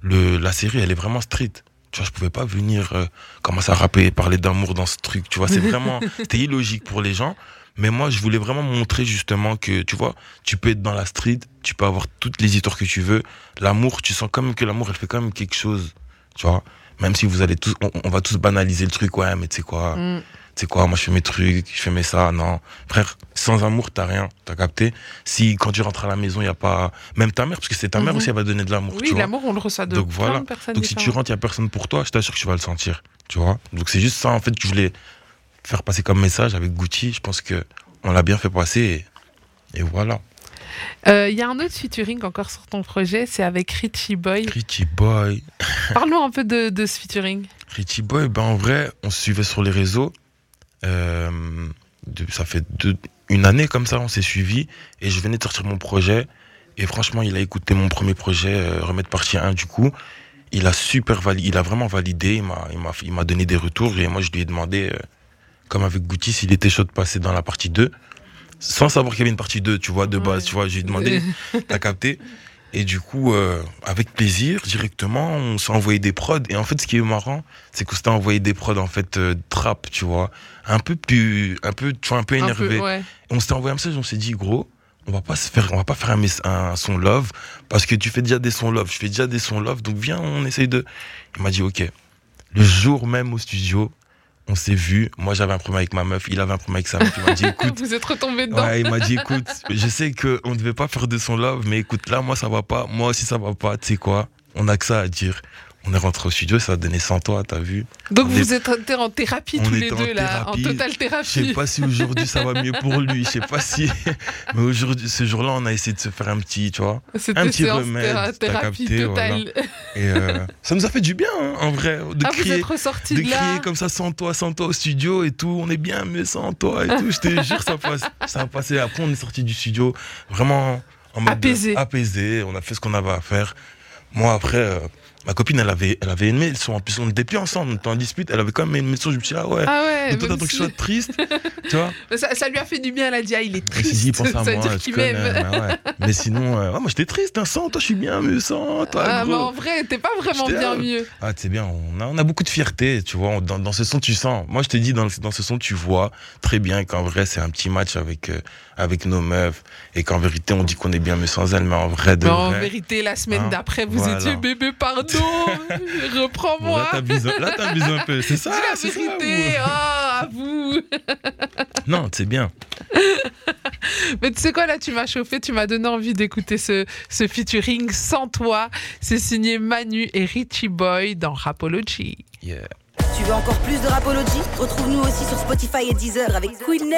Speaker 3: le, la série, elle est vraiment street. Tu vois, je pouvais pas venir euh, commencer à rapper, parler d'amour dans ce truc. Tu vois, c'est vraiment. C'était illogique pour les gens. Mais moi, je voulais vraiment montrer justement que, tu vois, tu peux être dans la street, tu peux avoir toutes les histoires que tu veux. L'amour, tu sens quand même que l'amour, elle fait quand même quelque chose. Tu vois, même si vous allez tous, on, on va tous banaliser le truc, ouais, mais tu sais quoi,
Speaker 2: Mm.
Speaker 3: Sais quoi, moi je fais mes trucs, je fais mes ça, non. Frère, sans amour, t'as rien, t'as capté. Si quand tu rentres à la maison, il y a pas. Même ta mère, parce que c'est ta mère
Speaker 2: Mhm.
Speaker 3: aussi, elle va donner de l'amour.
Speaker 2: Oui, l'amour, on le reçoit de
Speaker 3: Donc
Speaker 2: plein
Speaker 3: voilà.
Speaker 2: de personnes
Speaker 3: Donc si tu rentres, il n'y a personne pour toi, je t'assure que tu vas le sentir. Tu vois Donc c'est juste ça, en fait, que je voulais faire passer comme message avec Gucci. Je pense que on l'a bien fait passer. Et, et voilà.
Speaker 2: Euh, Il y a un autre featuring encore sur ton projet, c'est avec Richie Boy.
Speaker 3: Richie Boy.
Speaker 2: Parlons un peu de, de ce featuring.
Speaker 3: Richie Boy, ben en vrai, on se suivait sur les réseaux. Euh, ça fait deux- une année comme ça, on s'est suivis. Et je venais de sortir mon projet. Et franchement, il a écouté mon premier projet, euh, Remettre partie 1, du coup. Il a super validé, il a vraiment validé. Il m'a, donné des retours. Et moi, je lui ai demandé, euh, comme avec Gucci, s'il était chaud de passer dans la partie 2. Sans savoir qu'il y avait une partie 2, tu vois, de base.
Speaker 2: Ouais.
Speaker 3: Tu vois, je lui ai demandé, t'as capté et du coup, euh, avec plaisir, directement, on s'est envoyé des prods. Et en fait, ce qui est marrant, c'est qu'on s'était envoyé des prods, en fait, trap, tu vois. Un peu plus, un peu, tu vois, un peu
Speaker 2: Un
Speaker 3: énervé.
Speaker 2: peu, ouais.
Speaker 3: Et on s'était envoyé un message, on s'est dit, gros, on va pas se faire, on va pas faire un, son love, parce que tu fais déjà des sons love, je fais déjà des sons love, donc viens, on essaye de. Il m'a dit, ok. Le jour même au studio, on s'est vu. Moi, j'avais un problème avec ma meuf, il avait un problème avec sa meuf. Il m'a dit, écoute,
Speaker 2: Vous êtes retombé dedans.
Speaker 3: Ouais, il m'a dit écoute, je sais qu'on ne devait pas faire de son love, mais écoute, là, moi, ça va pas. Moi aussi, ça va pas. Tu sais quoi? On a que ça à dire. On est rentré au studio, ça a donné 100 toi, t'as vu
Speaker 2: Donc
Speaker 3: on
Speaker 2: vous
Speaker 3: est-
Speaker 2: êtes en- thérapie
Speaker 3: on
Speaker 2: tous les deux là, en
Speaker 3: thérapie.
Speaker 2: totale
Speaker 3: Je sais
Speaker 2: thérapie.
Speaker 3: pas si aujourd'hui ça va mieux pour lui, je sais pas si. Mais aujourd'hui, ce jour-là, on a essayé de se faire un petit, tu vois. Un petit remède,
Speaker 2: thérapie
Speaker 3: capté,
Speaker 2: totale.
Speaker 3: Et euh, ça nous a fait du bien, hein, en vrai, de
Speaker 2: Ah, vous
Speaker 3: crier.
Speaker 2: êtes ressortis
Speaker 3: De
Speaker 2: de là.
Speaker 3: crier comme ça sans toi, sans toi au studio et tout, on est bien, mais sans toi et tout. Je te jure, ça passe. Ça a passé. Après, on est sorti du studio vraiment en mode
Speaker 2: Apaisé.
Speaker 3: apaisé. On a fait ce qu'on avait à faire. Moi, après, euh, ma copine, elle avait, elle avait aimé le son. En plus, on n'était plus ensemble, on était en dispute. Elle avait quand même aimé le son. Je me suis dit, ah ouais.
Speaker 2: Ah ouais,
Speaker 3: Donc, je
Speaker 2: si-
Speaker 3: sois triste, tu vois.
Speaker 2: ça, ça lui a fait du bien, elle a dit, ah, il est
Speaker 3: suis dit,
Speaker 2: triste.
Speaker 3: pense à
Speaker 2: ça veut
Speaker 3: moi,
Speaker 2: dire
Speaker 3: tu
Speaker 2: qu'il m'aime.
Speaker 3: mais ouais. Mais sinon, euh, ouais, moi, j'étais triste, hein, sans toi, je suis bien, mais sans toi,
Speaker 2: Ah, mais en vrai, t'es pas vraiment bien mieux.
Speaker 3: Ah, c'est bien, on a, on a beaucoup de fierté, tu vois. Dans, dans ce son, tu sens. Moi, je te dis, dans, dans ce son, tu vois très bien qu'en vrai, c'est un petit match avec, euh, avec nos meufs. Et qu'en vérité, on dit qu'on est bien, mais sans elles. Mais en vrai, de
Speaker 2: Mais en
Speaker 3: vrai.
Speaker 2: vérité, la semaine
Speaker 3: Hein,
Speaker 2: d'après, vous
Speaker 3: voilà.
Speaker 2: étiez bébé, pardon,
Speaker 3: Bon,
Speaker 2: reprends-moi.
Speaker 3: là, t'abuses un- là, t'abuses un peu. C'est ça,
Speaker 2: la
Speaker 3: ça.
Speaker 2: vérité,
Speaker 3: ou-
Speaker 2: oh, à vous.
Speaker 3: Non, c'est bien.
Speaker 2: Mais tu sais quoi, là, tu m'as chauffé, tu m'as donné envie d'écouter ce, ce featuring sans toi. C'est signé Manu et Richie Boy dans Rapology.
Speaker 3: Yeah.
Speaker 5: Tu veux encore plus de Rapology? Retrouve-nous aussi sur Spotify et Deezer avec Queenie.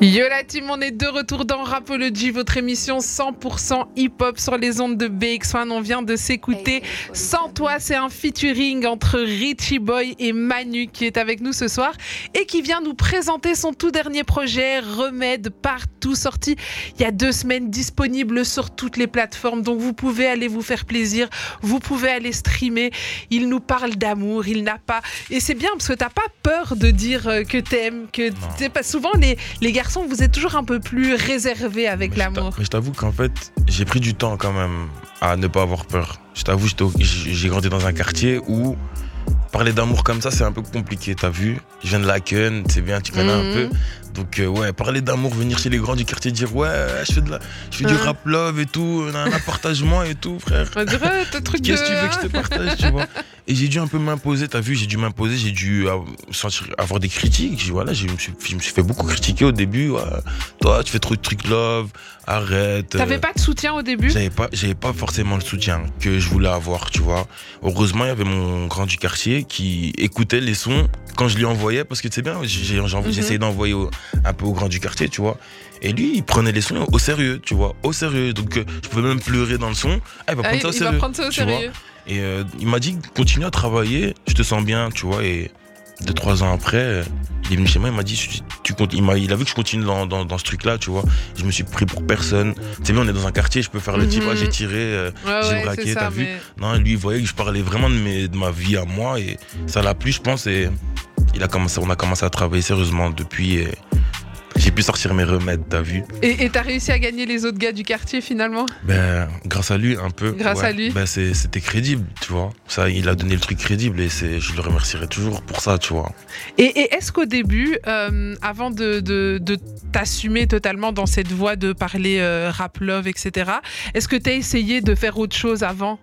Speaker 2: Yo la team, on est de retour dans Rapology, votre émission 100% hip-hop sur les ondes de BX1. On vient de s'écouter Sans toi, c'est un featuring entre Richie Boy et Manu qui est avec nous ce soir et qui vient nous présenter son tout dernier projet, Remède, partout sorti il y a deux semaines, disponible sur toutes les plateformes. Donc vous pouvez aller vous faire plaisir, vous pouvez aller streamer. Il nous parle d'amour, il n'a pas. Et c'est bien parce que t'as pas peur de dire euh, que t'aimes, que t'es pas souvent les, les garçons vous êtes toujours un peu plus réservé avec l'amour.
Speaker 3: Mais je t'avoue qu'en fait, j'ai pris du temps quand même à ne pas avoir peur. Je t'avoue, j'ai grandi dans un quartier où parler d'amour comme ça, c'est un peu compliqué, t'as vu? Je viens de la Ken, c'est bien, tu connais un mhm. peu. Donc, euh, ouais, parler d'amour, venir chez les grands du quartier, dire ouais, je fais, de la, je fais du rap love et tout, un partagement et tout, frère.
Speaker 2: Qu'est-ce
Speaker 3: que tu veux que je te partage, tu vois? Et j'ai dû un peu m'imposer, t'as vu, j'ai dû m'imposer, j'ai dû sentir, avoir des critiques. Voilà, je me, suis, je me suis fait beaucoup critiquer au début. Toi, tu fais trop de trucs love, arrête.
Speaker 2: T'avais euh. pas de soutien au début?
Speaker 3: J'avais pas, j'avais pas forcément le soutien que je voulais avoir, tu vois. Heureusement, il y avait mon grand du quartier qui écoutait les sons quand je lui envoyais, parce que c'est bien, j'ai mhm. essayé d'envoyer un peu au grand du quartier, tu vois. Et lui, il prenait les sons au sérieux, tu vois, au sérieux. Donc, euh, je pouvais même pleurer dans le son. Ah, il va prendre ça au sérieux. Va
Speaker 2: prendre ça au sérieux.
Speaker 3: Et euh, il m'a dit, continue à travailler, je te sens bien, tu vois. Et deux, trois ans après, euh, il est venu chez moi, il m'a dit, tu, il, a, il a vu que je continue dans, dans, ce truc-là, tu vois. Je me suis pris pour personne. C'est bien, on est dans un quartier, je peux faire le type, mhm. j'ai tiré, j'ai braqué, t'as vu. Non, lui, il voyait que je parlais vraiment de, mes, de ma vie à moi et ça l'a plu, je pense. Et il a commencé, on a commencé à travailler sérieusement depuis. J'ai pu sortir mes remèdes, t'as vu.
Speaker 2: Et t'as réussi à gagner les autres gars du quartier finalement?
Speaker 3: Ben, grâce à lui, un peu.
Speaker 2: Grâce à lui.
Speaker 3: Ben, c'était crédible, tu vois. Ça, il a donné le truc crédible et je le remercierai toujours pour ça, tu vois.
Speaker 2: Et, est-ce qu'au début, euh, avant de, de, t'assumer totalement dans cette voie de parler euh, rap love, etc., est-ce que t'as essayé de faire autre chose avant?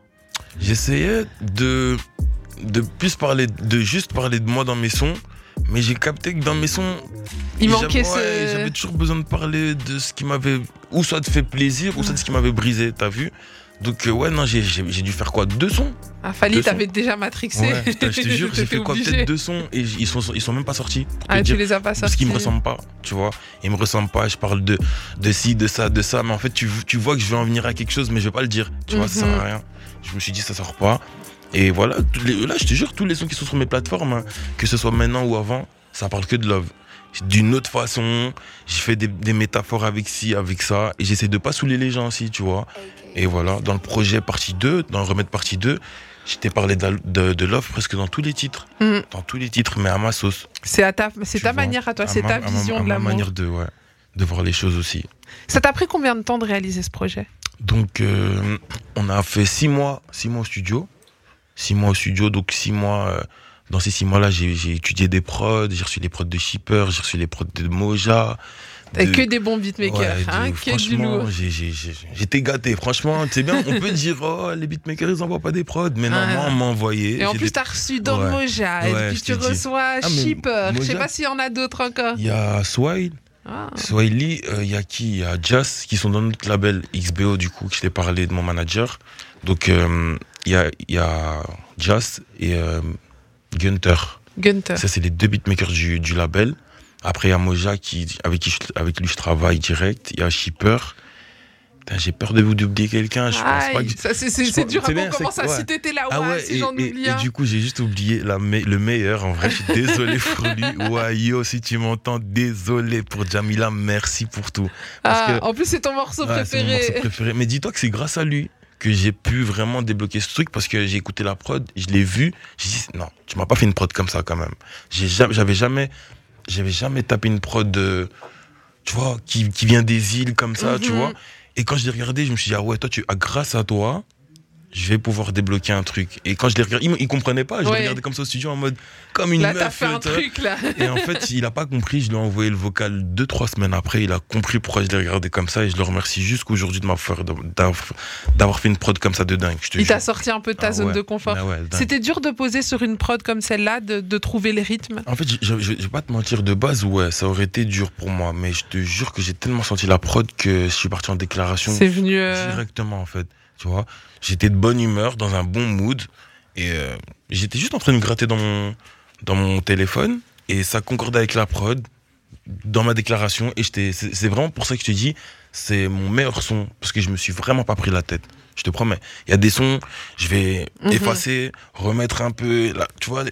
Speaker 3: J'essayais de de plus parler, de juste parler de moi dans mes sons. Mais j'ai capté que dans mes sons,
Speaker 2: il manquait
Speaker 3: J'avais toujours besoin de parler de ce qui m'avait, ou soit de fait plaisir, ou soit de ce qui m'avait brisé, t'as vu. Donc euh, ouais non j'ai dû faire quoi? Deux sons?
Speaker 2: Ah Fali t'avais déjà matrixé.
Speaker 3: Ouais, Je te jure j'ai fait quoi? peut-être deux sons et ils sont ils sont même pas sortis.
Speaker 2: Ah tu les as pas sortis
Speaker 3: Parce qu'ils me ressemblent pas tu vois. Ils me ressemblent pas je parle de de ci de ça de ça. Mais en fait tu, tu vois que je vais en venir à quelque chose mais je vais pas le dire. Tu vois ça sert à mhm. rien. Je me suis dit ça sort pas et voilà, là, je te jure, tous les sons qui sont sur mes plateformes, hein, que ce soit maintenant ou avant, ça parle que de love. D'une autre façon, j'ai fait des, métaphores avec ci, avec ça, et j'essaie de pas saouler les gens aussi, tu vois. Et voilà, dans le projet partie 2, dans le remède partie 2, j'étais parlé de, de, love presque dans tous les titres. Mm. Dans tous les titres, mais à ma sauce.
Speaker 2: C'est ta, ta manière à toi, c'est ta vision de l'amour. ma
Speaker 3: manière de, ouais, de voir les choses aussi.
Speaker 2: Ça t'a pris combien de temps de réaliser ce projet?
Speaker 3: Donc, euh, on a fait six mois, six mois au studio six mois au studio, donc six mois. Euh, dans ces six mois-là, j'ai étudié des prods, j'ai reçu les prods de Shipper, j'ai reçu les prods de Moja.
Speaker 2: De... Que des bons beatmakers, hein, que du lourd.
Speaker 3: J'étais gâté, franchement, c'est bien, on peut dire, oh, les beatmakers, ils envoient pas des prods, mais non, moi, on m'a envoyé.
Speaker 2: Et en plus, t'as reçu Don Moja, et puis tu reçois ah, Shipper, je sais pas s'il y en a d'autres encore.
Speaker 3: Il y a Swile. Ah. Swiley, euh, il y a qui? Il y a Jazz qui sont dans notre label XBO du coup, que je t'ai parlé de mon manager. Donc euh, il y a, y a Just et euh, Gunther.
Speaker 2: Gunther.
Speaker 3: Ça, c'est les deux beatmakers du, du label. Après, il y a Moja qui, avec, qui avec lui je travaille direct. Il y a Shipper. J'ai peur de vous d'oublier quelqu'un. Je pense pas que.
Speaker 2: C'est dur après, on commence à citer tes là, ah ouais, si j'en oublie
Speaker 3: et, et, du coup, j'ai juste oublié la le meilleur. En vrai, je suis désolé pour lui. Ouais, yo, si tu m'entends, désolé pour Jamila. Merci pour tout.
Speaker 2: ah, en plus, c'est ton morceau préféré.
Speaker 3: Mon morceau préféré. Mais dis-toi que c'est grâce à lui que j'ai pu vraiment débloquer ce truc parce que j'ai écouté la prod, je l'ai vu, j'ai dit non, tu m'as pas fait une prod comme ça quand même. J'avais jamais, j'avais jamais tapé une prod, de, tu vois, qui, qui vient des îles comme ça, tu mhm. vois. Et quand je l'ai regardé, je me suis dit ah ouais, toi tu, ah, grâce à toi, je vais pouvoir débloquer un truc. Et quand je l'ai regardé, il, il, comprenait pas. Je l'ai regardé comme ça au studio en mode comme une
Speaker 2: là,
Speaker 3: meuf.
Speaker 2: fait un truc là.
Speaker 3: Et en fait, il a pas compris. Je lui ai envoyé le vocal deux trois semaines après. Il a compris pourquoi je l'ai regardé comme ça et je le remercie jusqu'aujourd'hui de m'avoir d'avoir fait une prod comme ça de dingue.
Speaker 2: il t'a sorti un peu de ta ah zone de confort. Ah C'était dur de poser sur une prod comme celle-là, de, de, trouver les rythmes.
Speaker 3: En fait, je, je, vais pas te mentir de base, ouais, ça aurait été dur pour moi. Mais je te jure que j'ai tellement senti la prod que je suis parti en déclaration.
Speaker 2: C'est venu
Speaker 3: euh, directement en fait. Tu vois, j'étais de bonne humeur, dans un bon mood, et euh, j'étais juste en train de gratter dans mon, dans mon téléphone, et ça concordait avec la prod. dans ma déclaration et c'est vraiment pour ça que je te dis, c'est mon meilleur son parce que je me suis vraiment pas pris la tête. Je te promets. Il y a des sons, je vais
Speaker 2: Mhm.
Speaker 3: effacer, remettre un peu. Là, tu vois.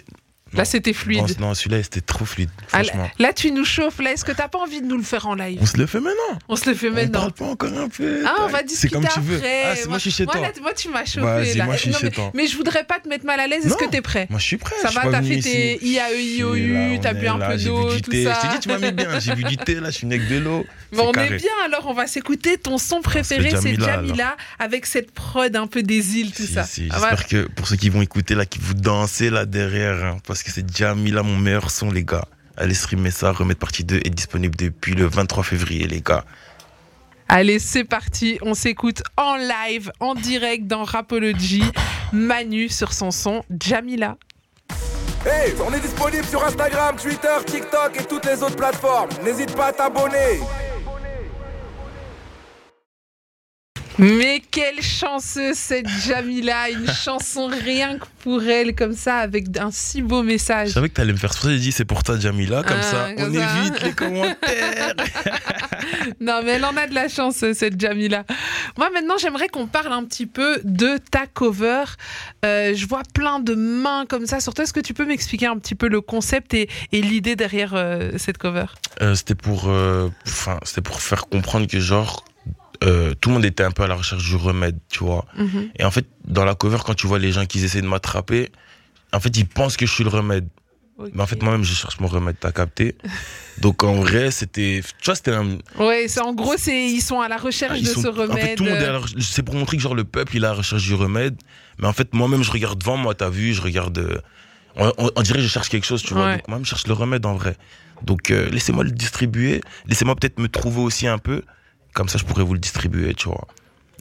Speaker 2: Là, c'était fluide.
Speaker 3: Non, non, celui-là, c'était trop fluide.
Speaker 2: Ah, là, tu nous chauffes. Là, est-ce que t'as pas envie de nous le faire en live
Speaker 3: On se le fait maintenant.
Speaker 2: On se le fait
Speaker 3: On
Speaker 2: maintenant.
Speaker 3: parle pas encore un peu.
Speaker 2: Ah, on
Speaker 3: tac.
Speaker 2: va
Speaker 3: C'est
Speaker 2: discuter
Speaker 3: comme tu veux.
Speaker 2: après.
Speaker 3: Ah, c'est moi, je suis chez
Speaker 2: Moi,
Speaker 3: toi.
Speaker 2: là, moi, tu m'as chauffé. Là.
Speaker 3: moi, je suis
Speaker 2: Non,
Speaker 3: chez
Speaker 2: mais,
Speaker 3: toi.
Speaker 2: mais je voudrais pas te mettre mal à l'aise. Est-ce que t'es prêt
Speaker 3: Moi, je suis prêt.
Speaker 2: Ça
Speaker 3: je
Speaker 2: va, t'as fait tes
Speaker 3: ici.
Speaker 2: IAE,
Speaker 3: Je suis
Speaker 2: IOU,
Speaker 3: là,
Speaker 2: t'as
Speaker 3: on
Speaker 2: bu un peu d'eau, tout ça.
Speaker 3: Je t'ai dit, tu m'as mis bien. J'ai bu du thé, là, je suis avec de l'eau.
Speaker 2: Bon, on est bien alors, on va s'écouter ton son préféré,
Speaker 3: c'est Jamila,
Speaker 2: avec cette prod un peu des îles, tout ça. Ah.
Speaker 3: J'espère que pour ceux qui vont écouter là, qui vous dansez là derrière, hein, parce que c'est Jamila, mon meilleur son, les gars. Allez streamer ça, Remettre Partie 2 est disponible depuis le 23 février, les gars.
Speaker 2: Allez, c'est parti, on s'écoute en live, en direct dans Rapology, Manu sur son son Jamila.
Speaker 1: Hey, on est disponible sur Instagram, Twitter, TikTok et toutes les autres plateformes. N'hésite pas à t'abonner.
Speaker 2: Mais quelle chanceuse cette Jamila, une chanson rien que pour elle, comme ça, avec un si beau
Speaker 3: Je
Speaker 2: message.
Speaker 3: savais que t'allais me faire ça, j'ai dit c'est pour toi Jamila, comme
Speaker 2: Ah,
Speaker 3: ça
Speaker 2: comme
Speaker 3: on
Speaker 2: ça.
Speaker 3: évite les commentaires.
Speaker 2: Non, mais elle en a de la chance, cette Jamila. Moi, maintenant, j'aimerais qu'on parle un petit peu de ta cover. Euh, je vois plein de mains comme ça sur toi. Est-ce que tu peux m'expliquer un petit peu le concept et, et l'idée derrière euh, cette cover?
Speaker 3: Euh, c'était pour, enfin, c'était pour faire comprendre que genre euh, tout le monde était un peu à la recherche du remède, tu vois.
Speaker 2: Mhm.
Speaker 3: Et en fait, dans la cover, quand tu vois les gens qui essaient de m'attraper, en fait, ils pensent que je suis le remède. Mais en fait, moi-même, je cherche mon remède, t'as capté. Donc en vrai, c'était, tu vois, c'était un,
Speaker 2: Ouais, c'est en gros, c'est ils sont à la recherche
Speaker 3: Ils
Speaker 2: de
Speaker 3: sont-
Speaker 2: ce remède.
Speaker 3: En fait, tout le monde est à la recherche- C'est pour montrer que genre le peuple, il est à la recherche du remède. Mais en fait, moi-même, je regarde devant moi, t'as vu, je regarde. euh, On, on- on dirait que je cherche quelque chose, tu vois.
Speaker 2: Ouais.
Speaker 3: Donc moi-même, je cherche le remède en vrai. Donc euh, laissez-moi le distribuer. Laissez-moi peut-être me trouver aussi un peu. Comme ça, je pourrais vous le distribuer, tu vois.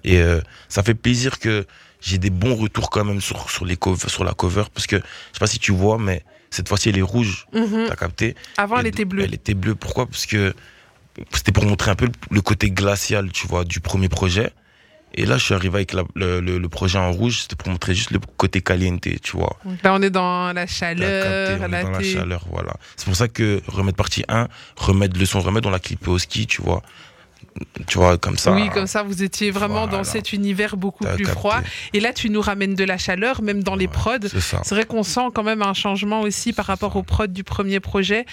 Speaker 3: Et euh, ça fait plaisir que j'ai des bons retours quand même sur, sur, les cov- sur la cover. Parce que je sais pas si tu vois, mais cette fois-ci, elle est rouge.
Speaker 2: Mhm.
Speaker 3: T'as capté?
Speaker 2: Avant, elle était bleue.
Speaker 3: Elle était bleue. Pourquoi? Parce que c'était pour montrer un peu le, côté glacial, tu vois, du premier projet. Et là, je suis arrivé avec la- le, le- le projet en rouge, c'était pour montrer juste le côté caliente, tu vois.
Speaker 2: Là, on est dans la chaleur.
Speaker 3: capté, on est
Speaker 2: là,
Speaker 3: dans la chaleur, voilà. C'est pour ça que Remède partie 1, Remède le son Remède, on l'a clippé au ski, tu vois. Tu vois, comme ça.
Speaker 2: Oui, comme ça, vous étiez vraiment dans cet univers beaucoup plus
Speaker 3: capté.
Speaker 2: froid. Et là, tu nous ramènes de la chaleur, même dans les prods.
Speaker 3: C'est
Speaker 2: vrai qu'on sent quand même un changement aussi par rapport aux prods du premier projet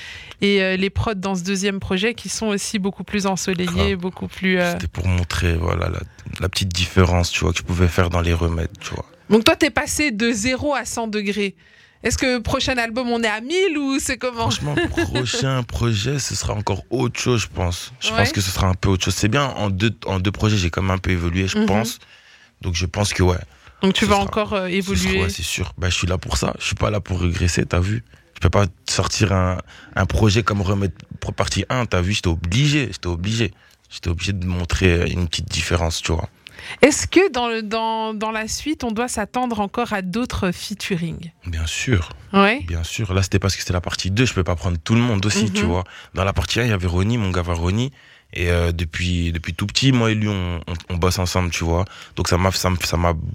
Speaker 2: et euh, les prods dans ce deuxième projet qui sont aussi beaucoup plus ensoleillés, beaucoup plus. euh,
Speaker 3: C'était pour montrer, voilà, la, la petite différence, tu vois, que je pouvais faire dans les remèdes, tu vois.
Speaker 2: Donc toi, t'es passé de 0 à 100 degrés. Est-ce que prochain album, on est à 1000 ou c'est comment
Speaker 3: Franchement, prochain projet, ce sera encore autre chose, je pense. Je
Speaker 2: Ouais.
Speaker 3: pense que ce sera un peu autre chose. C'est bien, en deux, en deux projets, j'ai quand même un peu évolué, je
Speaker 2: Mhm.
Speaker 3: pense. Donc je pense que ouais.
Speaker 2: Donc tu
Speaker 3: ce
Speaker 2: vas
Speaker 3: sera-
Speaker 2: encore euh,
Speaker 3: ce
Speaker 2: évoluer.
Speaker 3: ouais, c'est sûr. Bah, je suis là pour ça. Je suis pas là pour régresser, t'as vu. Je peux pas sortir un, un projet comme remettre pour partie 1, t'as vu, j'étais obligé, j'étais obligé. J'étais obligé de montrer une petite différence, tu vois.
Speaker 2: Est-ce que dans, le, dans, dans la suite, on doit s'attendre encore à d'autres featuring?
Speaker 3: Bien sûr.
Speaker 2: Ouais.
Speaker 3: Bien sûr, là c'était parce que c'était la partie 2, je peux pas prendre tout le monde aussi,
Speaker 2: Mhm.
Speaker 3: tu vois. Dans la partie 1, il y avait Ronnie, mon gars Ronnie, et euh, depuis, depuis tout petit, moi et lui, on, on, on bosse ensemble, tu vois. Donc ça m'a ça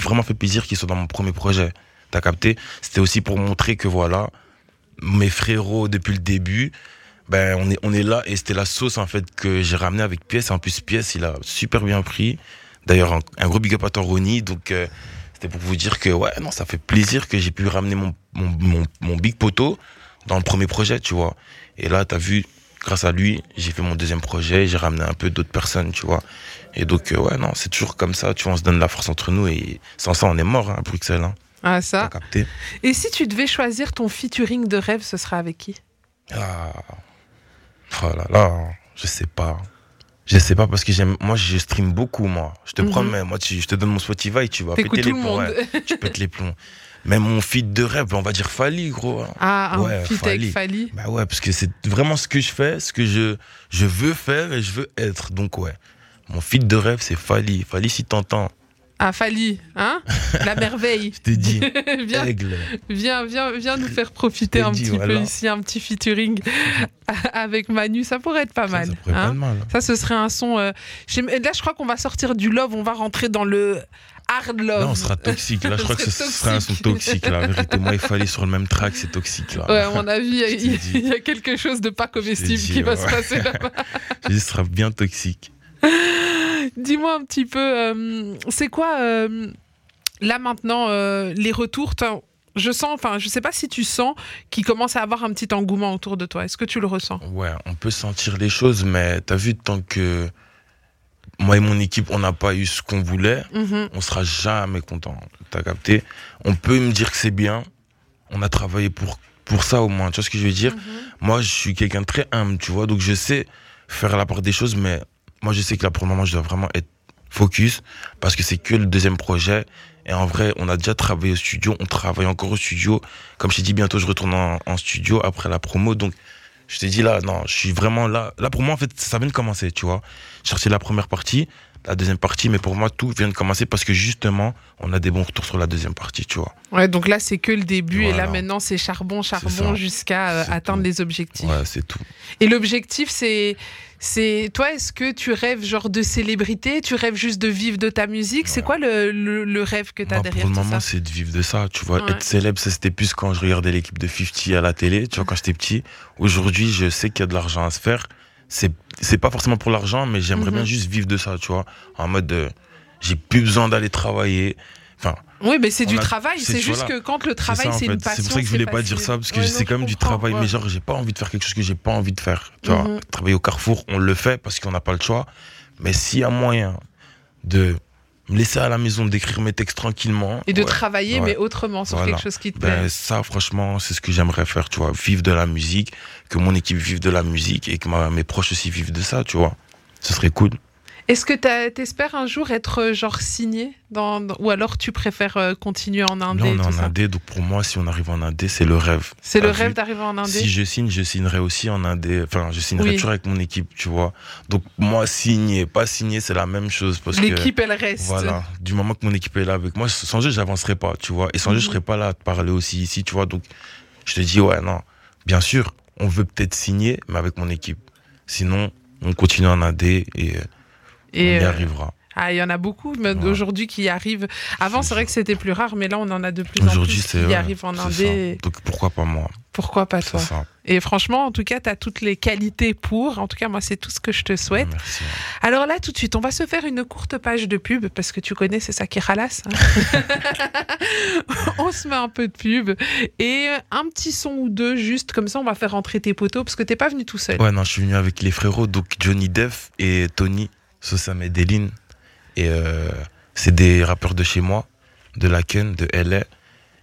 Speaker 3: vraiment fait plaisir qu'il soit dans mon premier projet. T'as capté? C'était aussi pour montrer que voilà, mes frérots depuis le début, ben on est, on est là, et c'était la sauce en fait que j'ai ramené avec Pièce. En plus, Pièce, il a super bien pris. D'ailleurs, un, un gros big up à toi, Ronnie, donc... euh, c'était pour vous dire que ouais, non, ça fait plaisir que j'ai pu ramener mon, mon, mon, mon big poteau dans le premier projet, tu vois. Et là, t'as vu, grâce à lui, j'ai fait mon deuxième projet, j'ai ramené un peu d'autres personnes, tu vois. Et donc, euh, ouais, non, c'est toujours comme ça, tu vois, on se donne la force entre nous et sans ça, on est mort hein, à Bruxelles, hein.
Speaker 2: Ah, ça.
Speaker 3: capté
Speaker 2: Et si tu devais choisir ton featuring de rêve, ce sera avec qui?
Speaker 3: Ah. Oh là là, je sais pas. Je sais pas parce que j'aime, moi je stream beaucoup moi. Je te
Speaker 2: Mhm.
Speaker 3: promets, moi tu, je te donne mon Spotify, tu vas péter
Speaker 2: tout
Speaker 3: les
Speaker 2: le
Speaker 3: plombs. ouais. tu pètes les plombs. Mais mon feed de rêve, on va dire Fali gros. hein.
Speaker 2: Ah, un
Speaker 3: Ouais,
Speaker 2: avec
Speaker 3: Fali.
Speaker 2: Fali.
Speaker 3: Bah ouais, parce que c'est vraiment ce que je fais, ce que je, je veux faire et je veux être. Donc ouais, mon feed de rêve c'est Fali. Fali si t'entends,
Speaker 2: Ah, Fali, hein La merveille.
Speaker 3: je t'ai dit,
Speaker 2: viens, viens, viens, viens nous faire profiter
Speaker 3: Je
Speaker 2: un
Speaker 3: dit,
Speaker 2: petit peu
Speaker 3: voilà.
Speaker 2: ici, un petit featuring avec Manu. Ça pourrait être pas
Speaker 3: Ça,
Speaker 2: mal.
Speaker 3: ça pourrait
Speaker 2: hein
Speaker 3: pas mal.
Speaker 2: Ça, ce serait un son. euh, Là, je crois qu'on va sortir du love, on va rentrer dans le hard
Speaker 3: Là,
Speaker 2: love.
Speaker 3: on sera toxique. Là, je crois que ce
Speaker 2: C'est
Speaker 3: serait un son toxique. La vérité, moi, il fallait sur le même track, c'est toxique. Là.
Speaker 2: Ouais, à mon avis, il y a-
Speaker 3: Je
Speaker 2: quelque chose de pas comestible
Speaker 3: dit,
Speaker 2: qui va
Speaker 3: ouais.
Speaker 2: se passer là-bas.
Speaker 3: J'ai dit, ce sera bien toxique.
Speaker 2: Dis-moi un petit peu, euh, c'est quoi euh, là maintenant euh, les retours? Je sens, enfin, je sais pas si tu sens qu'il commence à avoir un petit engouement autour de toi. Est-ce que tu le ressens?
Speaker 3: Ouais, on peut sentir les choses, mais t'as vu, tant que moi et mon équipe, on n'a pas eu ce qu'on voulait,
Speaker 2: Mhm.
Speaker 3: on sera jamais content. T'as capté? On peut me dire que c'est bien. On a travaillé pour, pour ça au moins. Tu vois ce que je veux dire? Moi, je suis quelqu'un de très humble, tu vois. Donc, je sais faire la part des choses, mais moi, je sais que là, pour le moment, je dois vraiment être focus parce que c'est que le deuxième projet. Et en vrai, on a déjà travaillé au studio. On travaille encore au studio. Comme je t'ai dit, bientôt, je retourne en, en studio après la promo. Donc, je t'ai dit là, non, je suis vraiment là. Là, pour moi, en fait, ça vient de commencer, tu vois. J'ai sorti la première partie, la deuxième partie, mais pour moi, tout vient de commencer parce que justement, on a des bons retours sur la deuxième partie, tu vois.
Speaker 2: Ouais, donc là c'est que le début et là maintenant c'est charbon, charbon jusqu'à euh, atteindre
Speaker 3: tout.
Speaker 2: les objectifs.
Speaker 3: Ouais, c'est tout.
Speaker 2: Et l'objectif c'est c'est toi est-ce que tu rêves genre de célébrité, tu rêves juste de vivre de ta musique, c'est quoi le, le, le rêve que tu as
Speaker 3: Moi,
Speaker 2: derrière
Speaker 3: pour le
Speaker 2: tout
Speaker 3: moment, c'est de vivre de ça. Tu vois,
Speaker 2: Ouais.
Speaker 3: être célèbre, ça c'était plus quand je regardais l'équipe de 50 à la télé, tu vois, quand j'étais petit. Aujourd'hui, je sais qu'il y a de l'argent à se faire. C'est, c'est pas forcément pour l'argent, mais j'aimerais
Speaker 2: Mhm.
Speaker 3: bien juste vivre de ça, tu vois. En mode, euh, j'ai plus besoin d'aller travailler. Enfin,
Speaker 2: Oui, mais c'est du
Speaker 3: a-
Speaker 2: travail,
Speaker 3: c'est-
Speaker 2: juste
Speaker 3: voilà.
Speaker 2: que quand le travail c'est une passion.
Speaker 3: C'est pour ça que je voulais pas dire ça, parce que
Speaker 2: Ouais,
Speaker 3: c'est quand même du travail,
Speaker 2: ouais.
Speaker 3: mais genre, j'ai pas envie de faire quelque chose que j'ai pas envie de faire. Tu vois,
Speaker 2: Mhm.
Speaker 3: travailler au Carrefour, on le fait parce qu'on n'a pas le choix. Mais s'il y a moyen de me laisser à la maison, d'écrire mes textes tranquillement.
Speaker 2: Et de
Speaker 3: ouais,
Speaker 2: travailler,
Speaker 3: ouais.
Speaker 2: mais autrement, sur
Speaker 3: Voilà.
Speaker 2: quelque chose qui te plaît.
Speaker 3: Ben, ça, franchement, c'est ce que j'aimerais faire, tu vois. Vivre de la musique, que mon équipe vive de la musique et que ma- mes proches aussi vivent de ça, tu vois. Ce serait cool.
Speaker 2: Est-ce que t'as- t'espères un jour être euh, genre signé dans, ou alors tu préfères euh, continuer en
Speaker 3: Là,
Speaker 2: indé
Speaker 3: on
Speaker 2: et
Speaker 3: est en indé, donc pour moi, si on arrive en indé, c'est le rêve.
Speaker 2: C'est le
Speaker 3: T'as
Speaker 2: rêve d'arriver en indé
Speaker 3: Si je signe, je signerai aussi en indé. Enfin, je signerai
Speaker 2: Oui.
Speaker 3: toujours avec mon équipe, tu vois. Donc, moi, signer, pas signer, c'est la même chose. Parce
Speaker 2: L'équipe, elle reste.
Speaker 3: voilà, du moment que mon équipe est là avec moi, sans jeu, j'avancerai pas, tu vois. Et sans jeu, je
Speaker 2: Mhm.
Speaker 3: serais pas là à te parler aussi ici, tu vois. Donc, je te dis, ouais, non. Bien sûr, on veut peut-être signer, mais avec mon équipe. Sinon, on continue en indé et,
Speaker 2: Et
Speaker 3: on y
Speaker 2: euh,
Speaker 3: arrivera.
Speaker 2: ah, il y en a beaucoup
Speaker 3: Ouais.
Speaker 2: aujourd'hui qui y arrivent. Avant, c'est vrai que c'était plus rare, mais là, on en a de plus en
Speaker 3: Aujourd'hui,
Speaker 2: plus qui
Speaker 3: ouais,
Speaker 2: arrivent en indé.
Speaker 3: Donc, pourquoi pas moi?
Speaker 2: Pourquoi pas toi?
Speaker 3: ça.
Speaker 2: Et franchement, en tout cas, tu as toutes les qualités pour. En tout cas, moi, c'est tout ce que je te souhaite.
Speaker 3: Merci.
Speaker 2: Alors là, tout de suite, on va se faire une courte page de pub, parce que tu connais, c'est ça qui ralasse. hein. on se met un peu de pub et un petit son ou deux, juste comme ça, on va faire rentrer tes poteaux, parce que t'es pas venu tout seul.
Speaker 3: Ouais, non, je suis venu avec les frérots, donc Johnny Def et Tony, Sosa Medellin. Et euh, c'est des rappeurs de chez moi, de Laken, de LA.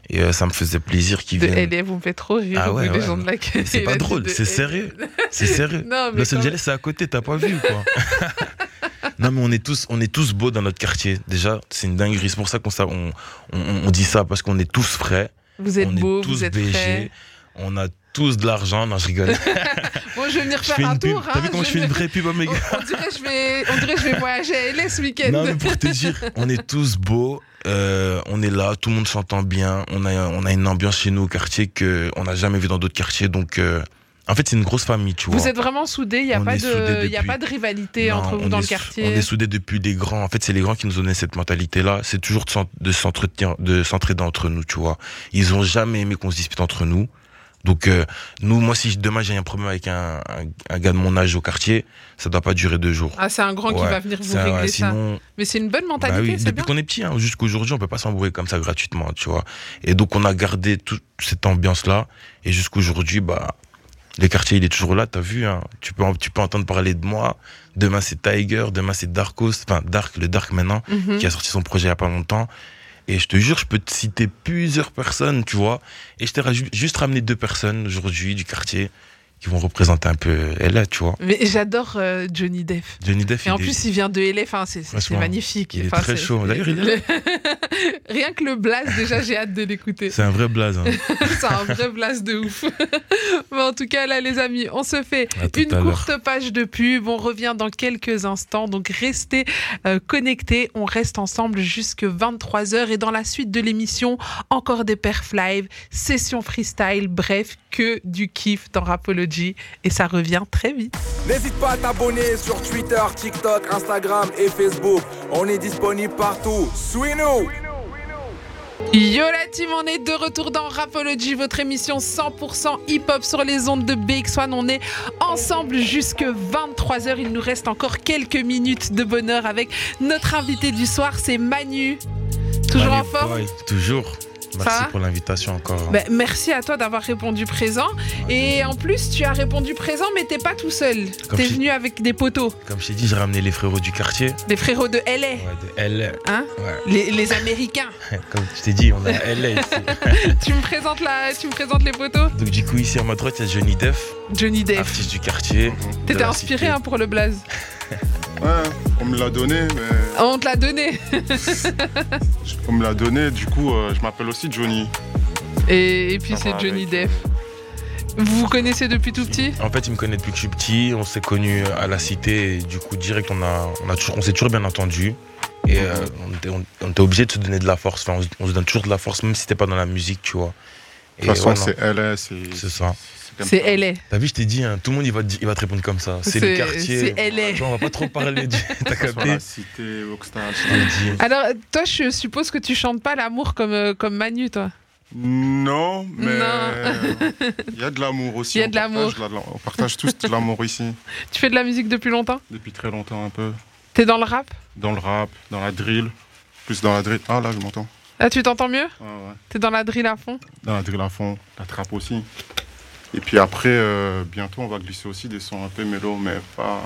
Speaker 3: Et euh, ça me faisait plaisir qu'ils
Speaker 2: De
Speaker 3: viennent.
Speaker 2: LA, vous me faites trop rire,
Speaker 3: Ah ouais,
Speaker 2: vous, les
Speaker 3: ouais.
Speaker 2: gens de la
Speaker 3: C'est pas drôle, c'est sérieux. C'est sérieux.
Speaker 2: Non,
Speaker 3: Los Angeles, c'est à côté, t'as pas vu, quoi. non, mais on est, tous, on est tous beaux dans notre quartier. Déjà, c'est une dinguerie. C'est pour ça qu'on on, on, on dit ça, parce qu'on est tous frais.
Speaker 2: Vous êtes
Speaker 3: on
Speaker 2: beaux,
Speaker 3: est tous
Speaker 2: vous êtes
Speaker 3: BG.
Speaker 2: frais.
Speaker 3: On a tous de l'argent. Non, je rigole.
Speaker 2: Bon, je vais venir faire un tour.
Speaker 3: T'as
Speaker 2: hein,
Speaker 3: vu comment je fais une vraie pub à mes
Speaker 2: on,
Speaker 3: gars
Speaker 2: on dirait que je vais, on dirait que je vais voyager à LA ce week-end.
Speaker 3: Non, mais pour te dire, on est tous beaux. euh, on est là, tout le monde s'entend bien. On a, on a une ambiance chez nous au quartier que on n'a jamais vu dans d'autres quartiers. Donc, euh, en fait, c'est une grosse famille, tu vois.
Speaker 2: Vous êtes vraiment soudés, il n'y a, pas de- il y a pas de rivalité
Speaker 3: Non,
Speaker 2: entre vous dans
Speaker 3: est
Speaker 2: le quartier.
Speaker 3: On est soudés depuis des grands. En fait, c'est les grands qui nous ont donné cette mentalité-là. C'est toujours de s'entraider entre nous, tu vois. Ils ont jamais aimé qu'on se dispute entre nous. Donc, euh, nous, moi, si demain j'ai un problème avec un, un, un gars de mon âge au quartier, ça doit pas durer deux jours.
Speaker 2: Ah, c'est un grand qui va venir vous régler
Speaker 3: ouais,
Speaker 2: ça. Mais c'est une bonne
Speaker 3: bah
Speaker 2: mentalité,
Speaker 3: oui, depuis qu'on est petit, hein, jusqu'aujourd'hui, on peut pas s'embrouiller comme ça gratuitement, tu vois. Et donc, on a gardé toute cette ambiance-là. Et jusqu'aujourd'hui, bah, le quartier, il est toujours là, t'as vu, hein. Tu peux, tu peux entendre parler de moi. Demain, c'est Tiger. Demain, c'est Darkos. Enfin, Dark, le Dark maintenant,
Speaker 2: Mhm.
Speaker 3: qui a sorti son projet il y a pas longtemps. Et je te jure, je peux te citer plusieurs personnes, tu vois. Et je t'ai juste ramené deux personnes aujourd'hui du quartier qui vont représenter un peu LA, tu vois.
Speaker 2: Mais j'adore euh, Johnny Depp.
Speaker 3: Johnny Depp,
Speaker 2: Et en
Speaker 3: est-
Speaker 2: plus, il vient de LA, enfin, c'est- magnifique.
Speaker 3: il est
Speaker 2: Enfin,
Speaker 3: très chaud. D'ailleurs, il est
Speaker 2: Rien que le blast, déjà, j'ai hâte de l'écouter.
Speaker 3: c'est un vrai blaze. hein.
Speaker 2: C'est un vrai blast de ouf. Mais en tout cas, là, les amis, on se fait une courte page de pub. On revient dans quelques instants. Donc, restez euh, connectés. On reste ensemble jusque 23h. Et dans la suite de l'émission, encore des perfs live, session freestyle. Bref, que du kiff dans Rapology. Et ça revient très vite.
Speaker 1: N'hésite pas à t'abonner sur Twitter, TikTok, Instagram et Facebook. On est disponible partout. Suis-nous
Speaker 2: Yo la team, on est de retour dans Rapology, votre émission 100% hip-hop sur les ondes de BX1. On est ensemble jusque 23h. Il nous reste encore quelques minutes de bonheur avec notre invité du soir, c'est Manu. Toujours en forme
Speaker 3: Toujours. Merci pour l'invitation encore.
Speaker 2: Ben, Merci à toi d'avoir répondu présent. Et en plus, tu as répondu présent, mais t'es pas tout seul. T'es venu avec des poteaux,
Speaker 3: Comme je t'ai dit, j'ai ramené les frérots du quartier.
Speaker 2: des frérots de LA,
Speaker 3: Ouais, de
Speaker 2: hein
Speaker 3: Ouais.
Speaker 2: les, les Américains.
Speaker 3: Comme je t'ai dit, on a LA ici.
Speaker 2: tu me présentes la, tu me présentes les poteaux
Speaker 3: Donc du coup, ici à ma droite, il y a Johnny Def,
Speaker 2: Johnny Depp.
Speaker 3: artiste du quartier.
Speaker 2: T'étais inspiré hein, pour le blaze.
Speaker 6: Ouais, on me l'a donné, mais
Speaker 2: On te l'a donné.
Speaker 6: on me l'a donné, du coup, euh, je m'appelle aussi Johnny.
Speaker 2: Et, et puis c'est Johnny
Speaker 6: avec,
Speaker 2: Depp. Vous vous connaissez depuis tout petit?
Speaker 3: En fait, il me connaît depuis que je suis petit. On s'est connus à la cité. Et du coup, direct, on, a, on, a toujours, on s'est toujours bien entendu. Et euh, on, était, on- on était obligé de se donner de la force. Enfin, on, se- on se donne toujours de la force, même si c'était pas dans la musique, tu vois.
Speaker 6: De toute façon, c'est LA, c'est.
Speaker 3: c'est ça.
Speaker 2: C'est. LA.
Speaker 3: T'as vu, je t'ai dit, hein, tout le monde il va, te di- il va te répondre comme ça. C'est le quartier.
Speaker 2: C'est LA.
Speaker 3: On va pas trop parler du. T'as capté
Speaker 6: la cité, Rockstar.
Speaker 3: Je t'ai dit.
Speaker 2: Alors, toi, je suppose que tu chantes pas l'amour comme, euh, comme Manu, toi.
Speaker 6: Non, mais
Speaker 2: Non.
Speaker 6: il y a de l'amour aussi.
Speaker 2: Il y a de l'amour.
Speaker 6: On partage tous de l'amour ici,
Speaker 2: Tu fais de la musique depuis longtemps?
Speaker 6: Depuis très longtemps un peu.
Speaker 2: T'es dans le rap?
Speaker 6: Dans le rap, dans la drill. Plus dans la drill. Ah là, je m'entends.
Speaker 2: Là, tu t'entends mieux?
Speaker 6: Ouais, ouais.
Speaker 2: T'es dans la drill à fond?
Speaker 6: Dans la drill à fond, la trap aussi. Et puis après, euh, bientôt, on va glisser aussi des sons un peu mélo, mais pas,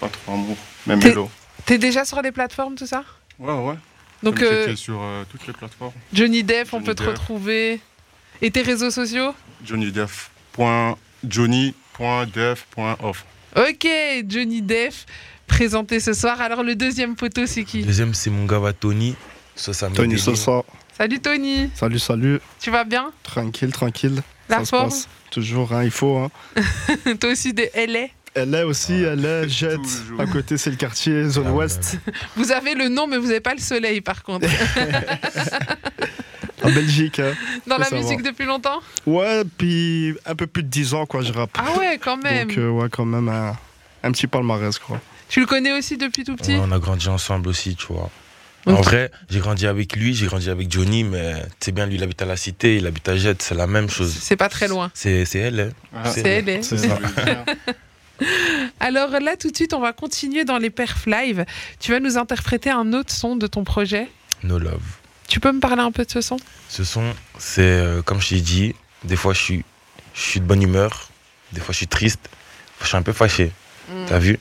Speaker 6: pas trop amour. Mais mélo.
Speaker 2: T'es déjà sur les plateformes, tout ça?
Speaker 6: Ouais, ouais.
Speaker 2: Donc, euh,
Speaker 6: sur euh, toutes les plateformes.
Speaker 2: Johnny Depp, on
Speaker 6: Johnny
Speaker 2: peut te retrouver. Et tes réseaux sociaux?
Speaker 6: JohnnyDef. Johnny.def.off.
Speaker 2: Ok, Johnny Depp, présenté ce soir. Alors, le deuxième poteau, c'est qui?
Speaker 3: Deuxième, c'est mon gars, Tony. Me
Speaker 7: Tony. Sosa,
Speaker 2: Salut Tony,
Speaker 7: salut, salut.
Speaker 2: tu vas bien?
Speaker 7: Tranquille, tranquille.
Speaker 2: La
Speaker 7: Ça se
Speaker 2: forme?
Speaker 7: passe. Toujours, hein, il faut. Hein.
Speaker 2: Toi aussi de LA
Speaker 7: Elle est aussi, elle est jette. À côté, c'est le quartier, zone
Speaker 3: Ah,
Speaker 7: ouest.
Speaker 2: Vous avez le nom, mais vous n'avez pas le soleil, par contre.
Speaker 7: En Belgique. Hein.
Speaker 2: Dans la
Speaker 7: savoir.
Speaker 2: musique depuis longtemps?
Speaker 7: Ouais, puis un peu plus de 10 ans, quoi, je rappe.
Speaker 2: Ah ouais, quand même.
Speaker 7: Donc, euh, ouais, quand même, un, un petit palmarès, quoi.
Speaker 2: Tu le connais aussi depuis tout petit?
Speaker 3: Ouais, on a grandi ensemble aussi, tu vois. En vrai, j'ai grandi avec lui, j'ai grandi avec Johnny, mais tu sais bien, lui, il habite à la cité, il habite à Jette, c'est la même chose.
Speaker 2: C'est pas très loin.
Speaker 3: C'est c'est elle, hein.
Speaker 6: Ah,
Speaker 2: C'est LA.
Speaker 7: C'est
Speaker 6: ça.
Speaker 2: Alors là, tout de suite, on va continuer dans les perfs live. Tu vas nous interpréter un autre son de ton projet.
Speaker 3: No Love.
Speaker 2: Tu peux me parler un peu de ce son?
Speaker 3: Ce son, c'est euh, comme je t'ai dit, des fois je suis, je suis de bonne humeur, des fois je suis triste, je suis un peu fâché. T'as vu?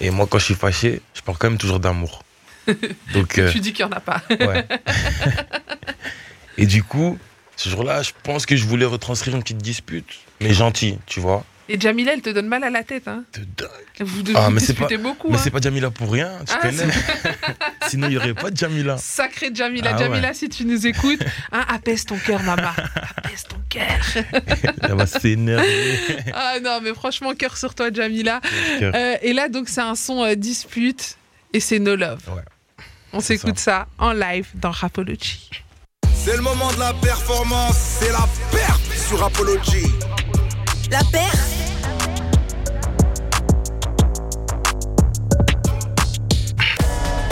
Speaker 3: Et moi, quand je suis fâché, je parle quand même toujours d'amour. Donc, euh,
Speaker 2: Tu dis qu'il n'y en a pas.
Speaker 3: ouais. Et du coup, ce jour-là, je pense que je voulais retranscrire une petite dispute, mais gentille, tu vois.
Speaker 2: Et Jamila, elle te donne mal à la tête. Hein.
Speaker 3: De dingue.
Speaker 2: Vous,
Speaker 3: Ah,
Speaker 2: vous
Speaker 3: mais
Speaker 2: disputez beaucoup.
Speaker 3: Mais
Speaker 2: hein.
Speaker 3: c'est pas Jamila pour rien, tu
Speaker 2: Ah,
Speaker 3: connais. Sinon, il n'y aurait pas de Jamila.
Speaker 2: Sacré Jamila.
Speaker 3: Ah
Speaker 2: Jamila, si tu nous écoutes, hein, apaise ton cœur, maman. Apaise ton cœur.
Speaker 3: Elle va s'énerver.
Speaker 2: Ah non, mais franchement, cœur sur toi, Jamila. Euh, et là, donc, c'est un son euh, dispute et c'est No Love.
Speaker 3: Ouais.
Speaker 2: On s'écoute ça. en live dans Rapology.
Speaker 1: C'est le moment de la performance, c'est la perte sur Apology.
Speaker 5: La paire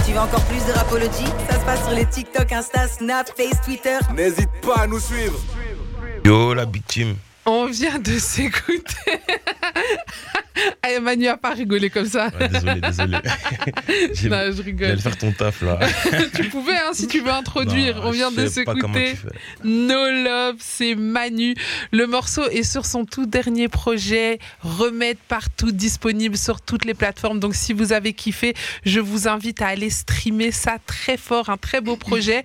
Speaker 5: Tu veux encore plus de Rapology? Ça se passe sur les TikTok, Insta, Snap, Face, Twitter.
Speaker 1: N'hésite pas à nous suivre.
Speaker 3: Yo, la victime.
Speaker 2: On vient de s'écouter. Ah, Manu a pas rigolé comme ça.
Speaker 3: Ouais, désolé, désolé.
Speaker 2: Non, je rigole.
Speaker 3: faire ton taf là.
Speaker 2: tu pouvais, hein, si tu veux introduire.
Speaker 3: Non,
Speaker 2: On vient de s'écouter. No Love, c'est Manu. Le morceau est sur son tout dernier projet, Remède partout, disponible sur toutes les plateformes. Donc si vous avez kiffé, je vous invite à aller streamer ça très fort, un très beau projet.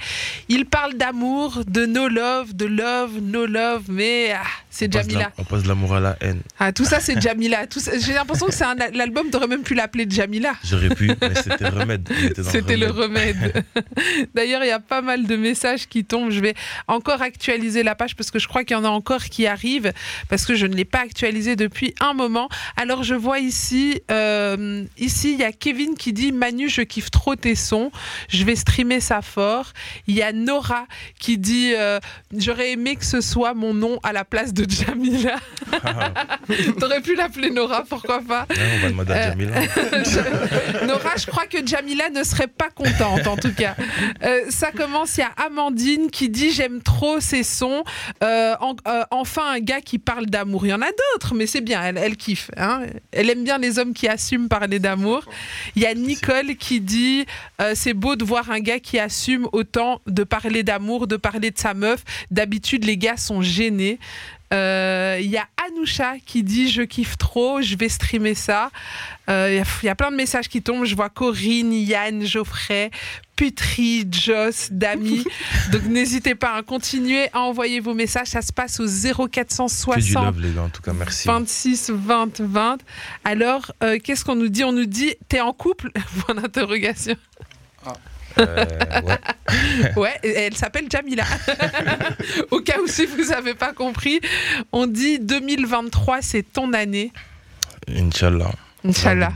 Speaker 2: Il parle d'amour, de No Love, de Love, No Love, mais ah, c'est
Speaker 3: la-
Speaker 2: Jamila.
Speaker 3: On passe de l'amour à la haine.
Speaker 2: Ah, tout ça, c'est Jamila. Tout ça- J'ai l'impression que c'est un l'album, t'aurais même pu l'appeler Jamila.
Speaker 3: J'aurais pu, mais c'était remède.
Speaker 2: C'était le remède. D'ailleurs, il y a pas mal de messages qui tombent. Je vais encore actualiser la page parce que je crois qu'il y en a encore qui arrivent parce que je ne l'ai pas actualisé depuis un moment. Alors, je vois ici, euh, ici, il y a Kevin qui dit Manu, je kiffe trop tes sons. Je vais streamer ça fort. Il y a Nora qui dit euh, J'aurais aimé que ce soit mon nom à la place de Jamila. T'aurais pu l'appeler Nora, pourquoi pas
Speaker 3: Ouais, on va demander à
Speaker 2: Euh,
Speaker 3: Jamila.
Speaker 2: je- Nora, je crois que Jamila ne serait pas contente en tout cas. Euh, ça commence, il y a Amandine qui dit j'aime trop ces sons. Euh, en- enfin un gars qui parle d'amour. Il y en a d'autres, mais c'est bien, elle, elle kiffe. hein. Elle aime bien les hommes qui assument parler d'amour. Il y a Nicole qui dit euh, c'est beau de voir un gars qui assume autant de parler d'amour, de parler de sa meuf. D'habitude les gars sont gênés. Euh, Il y a Anoucha qui dit je kiffe trop, je vais streamer ça. Euh, Il y, a- il y a plein de messages qui tombent. Je vois Corinne, Yann, Geoffrey, Putri, Joss, Dami. Donc n'hésitez pas à continuer à envoyer vos messages. Ça se passe au
Speaker 3: Que du
Speaker 2: 0460
Speaker 3: love, les gars, en tout cas, merci.
Speaker 2: 26 20 20. Alors, euh, qu'est-ce qu'on nous dit? On nous dit t'es en couple? Point d'interrogation.
Speaker 3: Euh, ouais.
Speaker 2: Elle s'appelle Jamila. Au cas où si vous n'avez pas compris, on dit 2023, c'est ton année.
Speaker 3: Inch'Allah.
Speaker 2: Inch'Allah.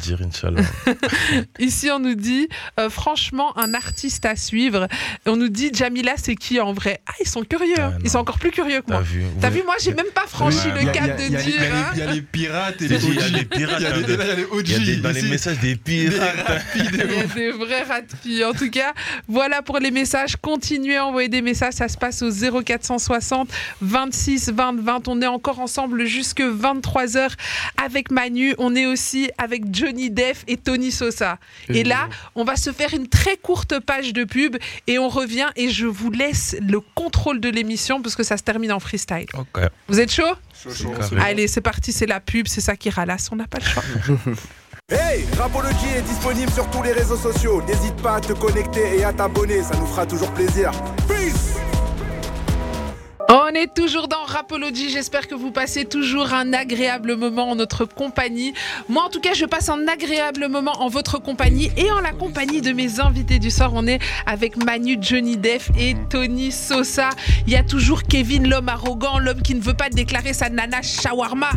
Speaker 2: Ici, on nous dit, euh, franchement, un artiste à suivre. Et on nous dit, Jamila, c'est qui en vrai? Ah, ils sont curieux.
Speaker 3: Ah,
Speaker 2: ils sont encore plus curieux que
Speaker 3: T'as
Speaker 2: moi.
Speaker 3: vu
Speaker 2: T'as vu, moi, j'ai même pas franchi le cap de
Speaker 4: a- il y a-
Speaker 2: dire.
Speaker 4: il y a les- pirates et les
Speaker 3: dit, il y a
Speaker 4: OG.
Speaker 3: pirates,
Speaker 4: Il y a
Speaker 3: hein,
Speaker 4: les OG.
Speaker 3: Il y a des- dans les messages des pirates.
Speaker 2: Il y a des vrais ratés. En tout cas, voilà pour les messages. Continuez à envoyer des messages. Ça se passe au 0460 26 20 20. On est encore ensemble jusque 23h avec Manu. On est aussi avec Johnny Def et Tony Sosa. Et là, on va se faire une très courte page de pub et on revient et je vous laisse le contrôle de l'émission parce que ça se termine en freestyle. Vous êtes chaud? Allez, c'est parti, c'est la pub, c'est ça qui ralasse, on n'a pas le choix.
Speaker 1: Hey, Rapology est disponible sur tous les réseaux sociaux. N'hésite pas à te connecter et à t'abonner, ça nous fera toujours plaisir. Peace
Speaker 2: On est toujours dans Rapology. J'espère que vous passez toujours un agréable moment en notre compagnie. Moi, en tout cas, je passe un agréable moment en votre compagnie et en la compagnie de mes invités du soir. On est avec Manu, Johnny Def et Tony Sosa. Il y a toujours Kevin, l'homme arrogant, l'homme qui ne veut pas déclarer sa nana shawarma.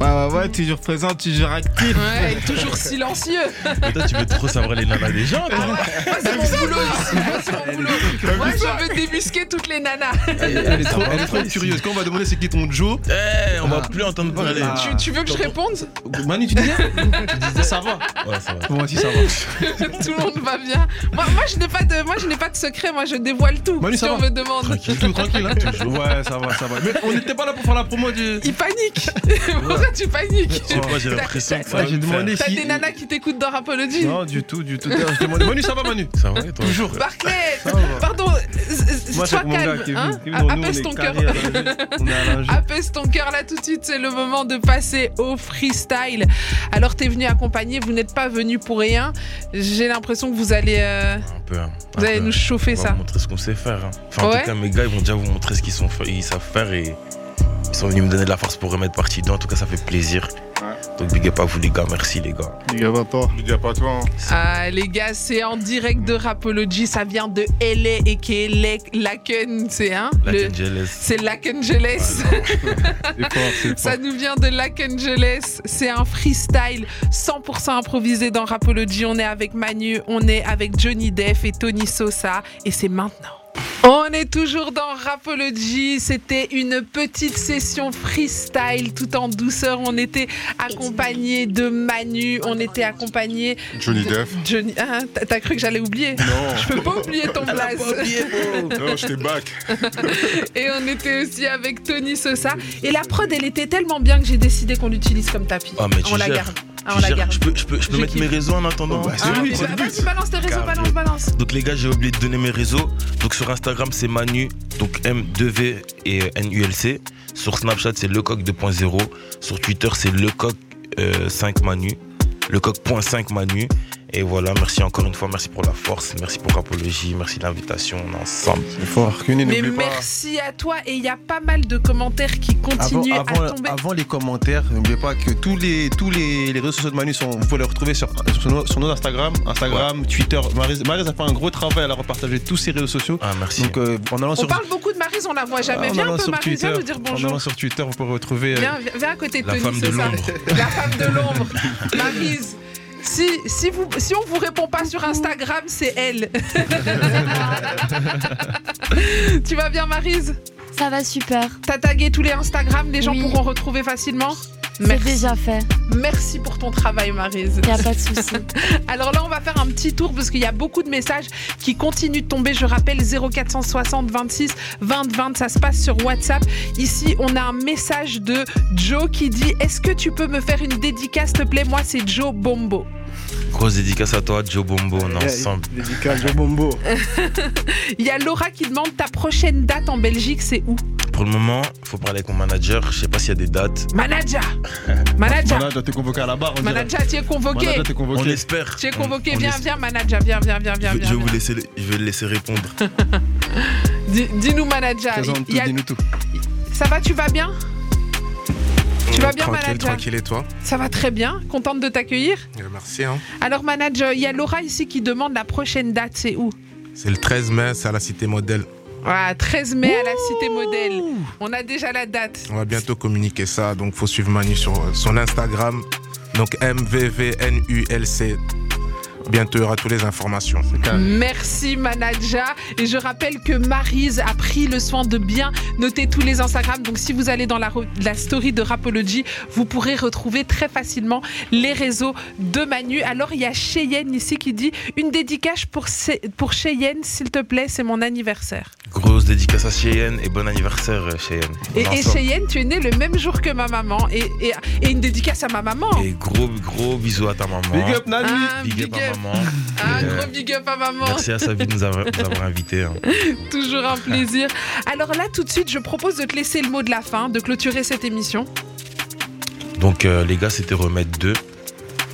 Speaker 7: Ouais, ouais, ouais, toujours présent, toujours actif.
Speaker 2: Ouais, et toujours silencieux.
Speaker 3: Mais toi, tu veux trop savoir les nanas des gens, toi.
Speaker 2: Moi, c'est mon boulot ici. Moi, c'est mon boulot. Moi, je veux débusquer toutes les nanas.
Speaker 4: Elle elle est trop, elle est trop curieuse. Quand on va demander c'est qui ton Joe,
Speaker 3: Eh, on va plus entendre parler.
Speaker 4: Ah.
Speaker 2: Tu, tu veux que je réponde
Speaker 4: Manu, tu disais Ça va.
Speaker 3: Ouais, ça va.
Speaker 4: Moi aussi, ça va.
Speaker 2: Tout le monde va bien. Moi, moi je n'ai pas de, moi, je n'ai pas de secret. Moi, je dévoile tout.
Speaker 4: Manu,
Speaker 2: si
Speaker 4: ça
Speaker 2: on
Speaker 4: va
Speaker 2: me demande.
Speaker 4: Tranquille, tout tranquille, hein Ouais, ça va, ça va. Mais on n'était pas là pour faire la promo du.
Speaker 2: Il panique. Pourquoi tu paniques
Speaker 3: quoi, j'ai l'impression que ça va
Speaker 4: j'ai demandé
Speaker 2: T'as des nanas qui t'écoutes dans Rapology
Speaker 4: Non, du tout, du tout. Je. Manu, ça va, Manu
Speaker 3: Ça va et toi
Speaker 4: Toujours.
Speaker 2: Barclay,
Speaker 4: va.
Speaker 2: pardon,
Speaker 4: Moi,
Speaker 2: sois calme. Hein. Apaise ton cœur. Apaise ton cœur là tout de suite, c'est le moment de passer au freestyle. Alors t'es venu accompagner, vous n'êtes pas venu pour rien. J'ai l'impression que vous allez, euh,
Speaker 3: Un peu. hein.
Speaker 2: vous
Speaker 3: Un
Speaker 2: allez
Speaker 3: peu.
Speaker 2: nous chauffer
Speaker 3: On va
Speaker 2: ça.
Speaker 3: vous montrer ce qu'on sait faire. hein. Enfin, en
Speaker 2: Ouais.
Speaker 3: tout cas, mes gars, ils vont déjà vous montrer ce qu'ils sont ils savent faire et ils sont venus me donner de la force pour remettre partie dedans. En tout cas, ça fait plaisir. Donc, big up à vous, les gars. Merci, les gars.
Speaker 7: Big up à toi.
Speaker 6: Big up à toi. hein.
Speaker 2: Ah les gars, c'est en direct de Rapology, ça vient de LA et qui est Laken, c'est hein
Speaker 3: La
Speaker 2: le-
Speaker 3: Angeles.
Speaker 2: C'est
Speaker 7: c'est
Speaker 2: Ça nous vient de Angeles. C'est un freestyle 100% improvisé dans Rapology. On est avec Manu, on est avec Johnny Def et Tony Sosa. Et c'est maintenant. On est toujours dans Rapology. C'était une petite session freestyle tout en douceur. On était accompagné de Manu. On était accompagné
Speaker 6: Johnny
Speaker 2: de
Speaker 6: Def.
Speaker 2: Johnny. Ah, t'as- cru que j'allais oublier?
Speaker 6: Non,
Speaker 2: Je peux pas oublier ton blaze.
Speaker 6: non, je t'ai back.
Speaker 2: Et on était aussi avec Tony Sosa. Et la prod, elle était tellement bien que j'ai décidé qu'on l'utilise comme tapis.
Speaker 3: Ah, mais tu
Speaker 2: on la
Speaker 3: gères.
Speaker 2: garde. Ah,
Speaker 3: Tu
Speaker 2: on la
Speaker 3: gères.
Speaker 2: garde.
Speaker 3: Je peux, je peux, je peux
Speaker 2: Je
Speaker 3: mettre
Speaker 2: kiffe.
Speaker 3: mes réseaux en attendant
Speaker 6: Oh, bah,
Speaker 2: Ah,
Speaker 6: lui,
Speaker 2: bah. Vas-y, balance tes réseaux, balance, balance.
Speaker 3: Donc les gars, j'ai oublié de donner mes réseaux. Donc sur Instagram, c'est Manu, donc M2V et euh, NULC. Sur Snapchat, c'est Lecoq 2.0. Sur Twitter, c'est Lecoq euh, 5 Manu. Lecoq.5 Manu. Et voilà, merci encore une fois, merci pour la force, merci pour Rapologie, merci de l'invitation, on est ensemble.
Speaker 7: C'est fort. Kuni,
Speaker 2: Mais
Speaker 7: pas.
Speaker 2: merci à toi. Et il y a pas mal de commentaires qui continuent
Speaker 7: avant-
Speaker 2: à tomber.
Speaker 7: avant les commentaires, n'oubliez pas que tous les, tous les, les réseaux sociaux de Manu sont, vous pouvez les retrouver sur, sur, nos, sur nos Instagram, Instagram, Twitter. Maryse a fait un gros travail, elle a repartagé tous ses réseaux sociaux.
Speaker 3: Ah, merci.
Speaker 7: Donc euh, en allant
Speaker 2: On
Speaker 7: sur,
Speaker 2: parle beaucoup de Maryse, on la voit jamais.
Speaker 7: en
Speaker 2: Viens un peu,
Speaker 7: sur
Speaker 2: Maryse, viens nous dire
Speaker 7: en
Speaker 2: bonjour.
Speaker 7: allant sur Twitter, vous pouvez retrouver. euh,
Speaker 2: Viens, à côté de
Speaker 3: La
Speaker 2: Tony,
Speaker 3: femme de
Speaker 2: c'est ça.
Speaker 3: l'ombre.
Speaker 2: La femme de l'ombre. Maryse. Si, si, vous, si on vous répond pas sur Instagram, c'est elle. tu vas bien, Maryse
Speaker 8: Ça va super.
Speaker 2: T'as tagué tous les Instagram, les gens
Speaker 8: Oui.
Speaker 2: pourront retrouver facilement?
Speaker 8: C'est
Speaker 2: Merci.
Speaker 8: déjà fait.
Speaker 2: Merci pour ton travail, Maryse.
Speaker 8: Y a pas de souci.
Speaker 2: Alors là, on va faire un petit tour parce qu'il y a beaucoup de messages qui continuent de tomber. Je rappelle 0460 26 20 20, ça se passe sur WhatsApp. Ici, on a un message de Joe qui dit Est-ce que tu peux me faire une dédicace, s'il te plaît? Moi, c'est Joe Bombo.
Speaker 3: Grosse dédicace à toi, Joe Bombo, on est ensemble.
Speaker 1: Dédicace Joe Bombo.
Speaker 2: Il y a Laura qui demande Ta prochaine date en Belgique, c'est où?
Speaker 3: Pour le moment, il faut parler avec mon manager, je sais pas s'il y a des dates.
Speaker 2: Manager Manager
Speaker 7: Manager, t'es convoqué à la barre.
Speaker 2: Manager, tu es convoqué.
Speaker 7: Manager, t'es
Speaker 3: On espère.
Speaker 2: Tu es
Speaker 3: On-
Speaker 2: convoqué.
Speaker 3: on
Speaker 2: Viens, viens, manager. Viens, viens, viens, viens.
Speaker 3: Je,
Speaker 2: viens,
Speaker 3: je vous laisser, le- je vais le laisser répondre.
Speaker 2: Dis- Dis-nous, manager. A-
Speaker 7: dis-nous tout.
Speaker 2: Ça va, tu vas bien? Tu vas bien,
Speaker 9: Tranquille,
Speaker 2: manager?
Speaker 9: tranquille et toi?
Speaker 2: Ça va très bien, contente de t'accueillir?
Speaker 9: Euh, Merci. hein.
Speaker 2: Alors manager, il y a Laura ici qui demande la prochaine date, c'est où?
Speaker 9: C'est le 13 mai, c'est à la Cité Modèle.
Speaker 2: Ah, 13 mai à la Cité Modèle. On a déjà la date.
Speaker 9: On va bientôt communiquer ça, donc faut suivre Manu sur euh, son Instagram. Donc MVVNULC. Bientôt, il y aura toutes les informations.
Speaker 2: Merci manager. Et je rappelle que Marise a pris le soin de bien noter tous les Instagram. Donc si vous allez dans la, story de Rapology, vous pourrez retrouver très facilement les réseaux de Manu. Alors il y a Cheyenne ici qui dit une dédicace pour, pour Cheyenne, s'il te plaît, c'est mon anniversaire.
Speaker 3: Grosse dédicace à Cheyenne et bon anniversaire, euh, Cheyenne.
Speaker 2: Et. Cheyenne, tu es né le même jour que ma maman. Et, et- et une dédicace à ma maman.
Speaker 3: Et gros, gros bisous à ta maman.
Speaker 7: Big up, Nani.
Speaker 2: Un
Speaker 3: Big up à maman.
Speaker 2: Un
Speaker 3: Et, euh,
Speaker 2: gros big up à maman.
Speaker 3: Merci à Sabine de nous avoir, nous avoir invités. hein.
Speaker 2: Toujours un plaisir. Alors là, tout de suite, je propose de te laisser le mot de la fin, de clôturer cette émission.
Speaker 3: Donc euh, les gars, c'était Remède 2.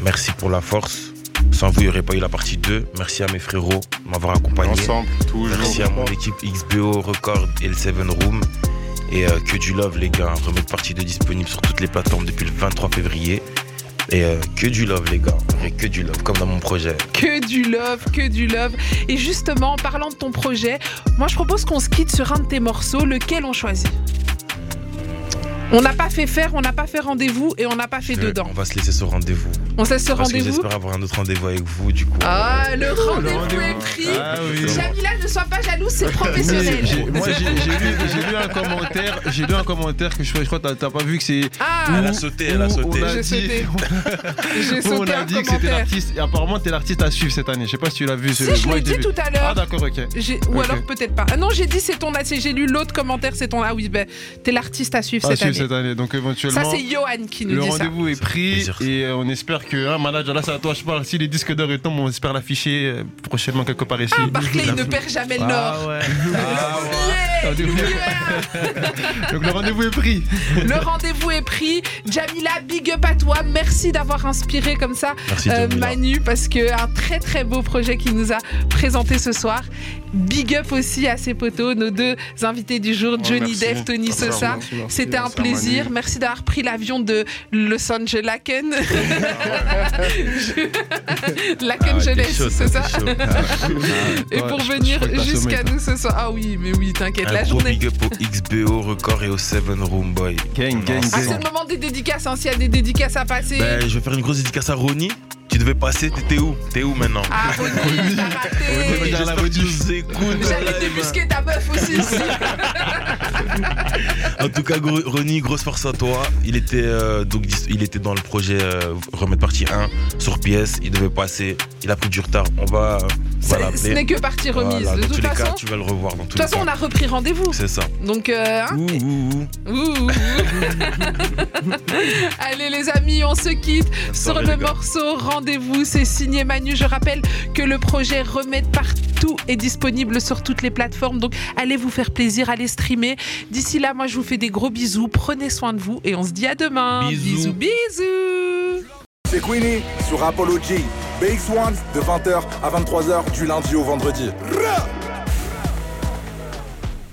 Speaker 3: Merci pour la force. Sans vous, il n'y aurait pas eu la partie 2. Merci à mes frérots de m'avoir accompagné.
Speaker 6: Ensemble, toujours.
Speaker 3: Merci à mon équipe XBO, Record et le Seven Room. Et euh, que du love, les gars. Remède partie 2 disponible sur toutes les plateformes depuis le 23 février. Et euh, que du love, les gars. Et que du love, comme dans mon projet.
Speaker 2: Que du love, que du love. Et justement, en parlant de ton projet, moi je propose qu'on se quitte sur un de tes morceaux, lequel on choisit? On n'a pas fait faire, on n'a pas fait rendez-vous et on n'a pas fait
Speaker 3: Je-
Speaker 2: dedans.
Speaker 3: On va se laisser ce rendez-vous.
Speaker 2: On sait ce
Speaker 3: Parce que
Speaker 2: rendez-vous.
Speaker 3: j'espère avoir un autre rendez-vous avec vous, du coup.
Speaker 2: Ah, le
Speaker 7: Le
Speaker 2: rendez-vous est pris.
Speaker 7: Ah oui.
Speaker 2: Jamila, ne sois pas jalouse, c'est professionnel.
Speaker 7: J'ai- Moi, j'ai lu, un commentaire. J'ai lu un commentaire que je, je crois que t'as- pas vu que c'est.
Speaker 2: Ah,
Speaker 3: Elle a sauté, elle a sauté.
Speaker 7: On a
Speaker 2: J'ai sauté. j'ai
Speaker 7: où on
Speaker 2: sauté
Speaker 7: a dit que c'était l'artiste. Et apparemment, t'es l'artiste à suivre cette année. Je sais pas si tu l'as vu.
Speaker 2: Si, je l'ai dit tout à l'heure.
Speaker 7: Ah, d'accord, ok.
Speaker 2: Ou alors peut-être pas. Ah non, j'ai dit c'est ton. J'ai lu l'autre commentaire, c'est ton. Ah oui, ben, t'es l'artiste à suivre
Speaker 7: À
Speaker 2: cette
Speaker 7: suivre
Speaker 2: année.
Speaker 7: cette année. Donc,
Speaker 2: Ça,
Speaker 7: éventuellement.
Speaker 2: c'est Johan qui nous
Speaker 7: Le
Speaker 2: dit ça.
Speaker 7: rendez-vous est
Speaker 3: Ça
Speaker 7: pris
Speaker 3: ça.
Speaker 7: et euh, on espère que un manager là c'est à toi je parle si les disques d'or et tombent on espère l'afficher euh, prochainement quelque part ici.
Speaker 2: Ah, Barclay, ne perd jamais le Nord.
Speaker 7: Ah ouais. Ah ouais.
Speaker 2: Yeah,
Speaker 7: Rendez-vous.
Speaker 2: yeah.
Speaker 7: Donc le rendez-vous est pris.
Speaker 2: Le rendez-vous est pris. Jamila, big up à toi. Merci d'avoir inspiré comme ça
Speaker 3: Merci,
Speaker 2: euh. Manu, parce que un très très beau projet qu'il nous a présenté ce soir. Big up aussi à ses potos, nos deux invités du jour,
Speaker 6: Oh,
Speaker 2: Johnny
Speaker 6: merci.
Speaker 2: Dev, Tony
Speaker 6: Merci,
Speaker 2: Sosa. C'était un plaisir.
Speaker 6: Manu.
Speaker 2: Merci d'avoir pris l'avion de Los Angeles. Laken
Speaker 3: Ah,
Speaker 2: jeunesse, c'est ça
Speaker 3: t'es chaud.
Speaker 2: Et pour
Speaker 7: je-
Speaker 2: venir jusqu'à nous ce soir. Ah oui, mais oui, t'inquiète. La journée.
Speaker 3: big up au XBO, Record et au Seven Room Boy.
Speaker 7: Gang, gang,
Speaker 2: Ah, c'est le moment des dédicaces. hein, S'il y a des dédicaces à passer.
Speaker 3: Ben, je vais faire une grosse dédicace à Ronnie. Tu devais passer, t'étais où? T'es où maintenant?
Speaker 2: Ah, Ronnie, t'as raté.
Speaker 3: J'espère que tu.
Speaker 2: J'allais débusquer ta meuf aussi ici.
Speaker 3: En tout cas, gros- Ronnie, grosse force à toi. Il était, euh, donc, il était dans le projet euh, Remettre partie 1 sur pièce. Il devait passer. Il a pris du retard. On va, va
Speaker 2: C'est- Ce n'est que partie remise.
Speaker 3: Voilà,
Speaker 2: de toute façon,
Speaker 3: cas, tu vas le revoir dans
Speaker 2: de toute façon, on a repris rendez-vous.
Speaker 3: C'est ça.
Speaker 2: Donc, euh, hein,
Speaker 3: Ouh, ouh, ouh.
Speaker 2: ouh, ouh. Allez les amis, on se quitte sur
Speaker 3: soirée,
Speaker 2: le morceau Rendez-vous. C'est signé Manu. Je rappelle que le projet Remettre partout est disponible sur toutes les plateformes. Donc, allez vous faire plaisir, allez streamer. D'ici là, moi, je vous fais des gros bisous. Prenez soin de vous et on se dit à demain.
Speaker 3: Bisous.
Speaker 2: bisous. bisous.
Speaker 1: C'est Queenie sur Apology. BX1 de 20h à 23h du lundi au vendredi.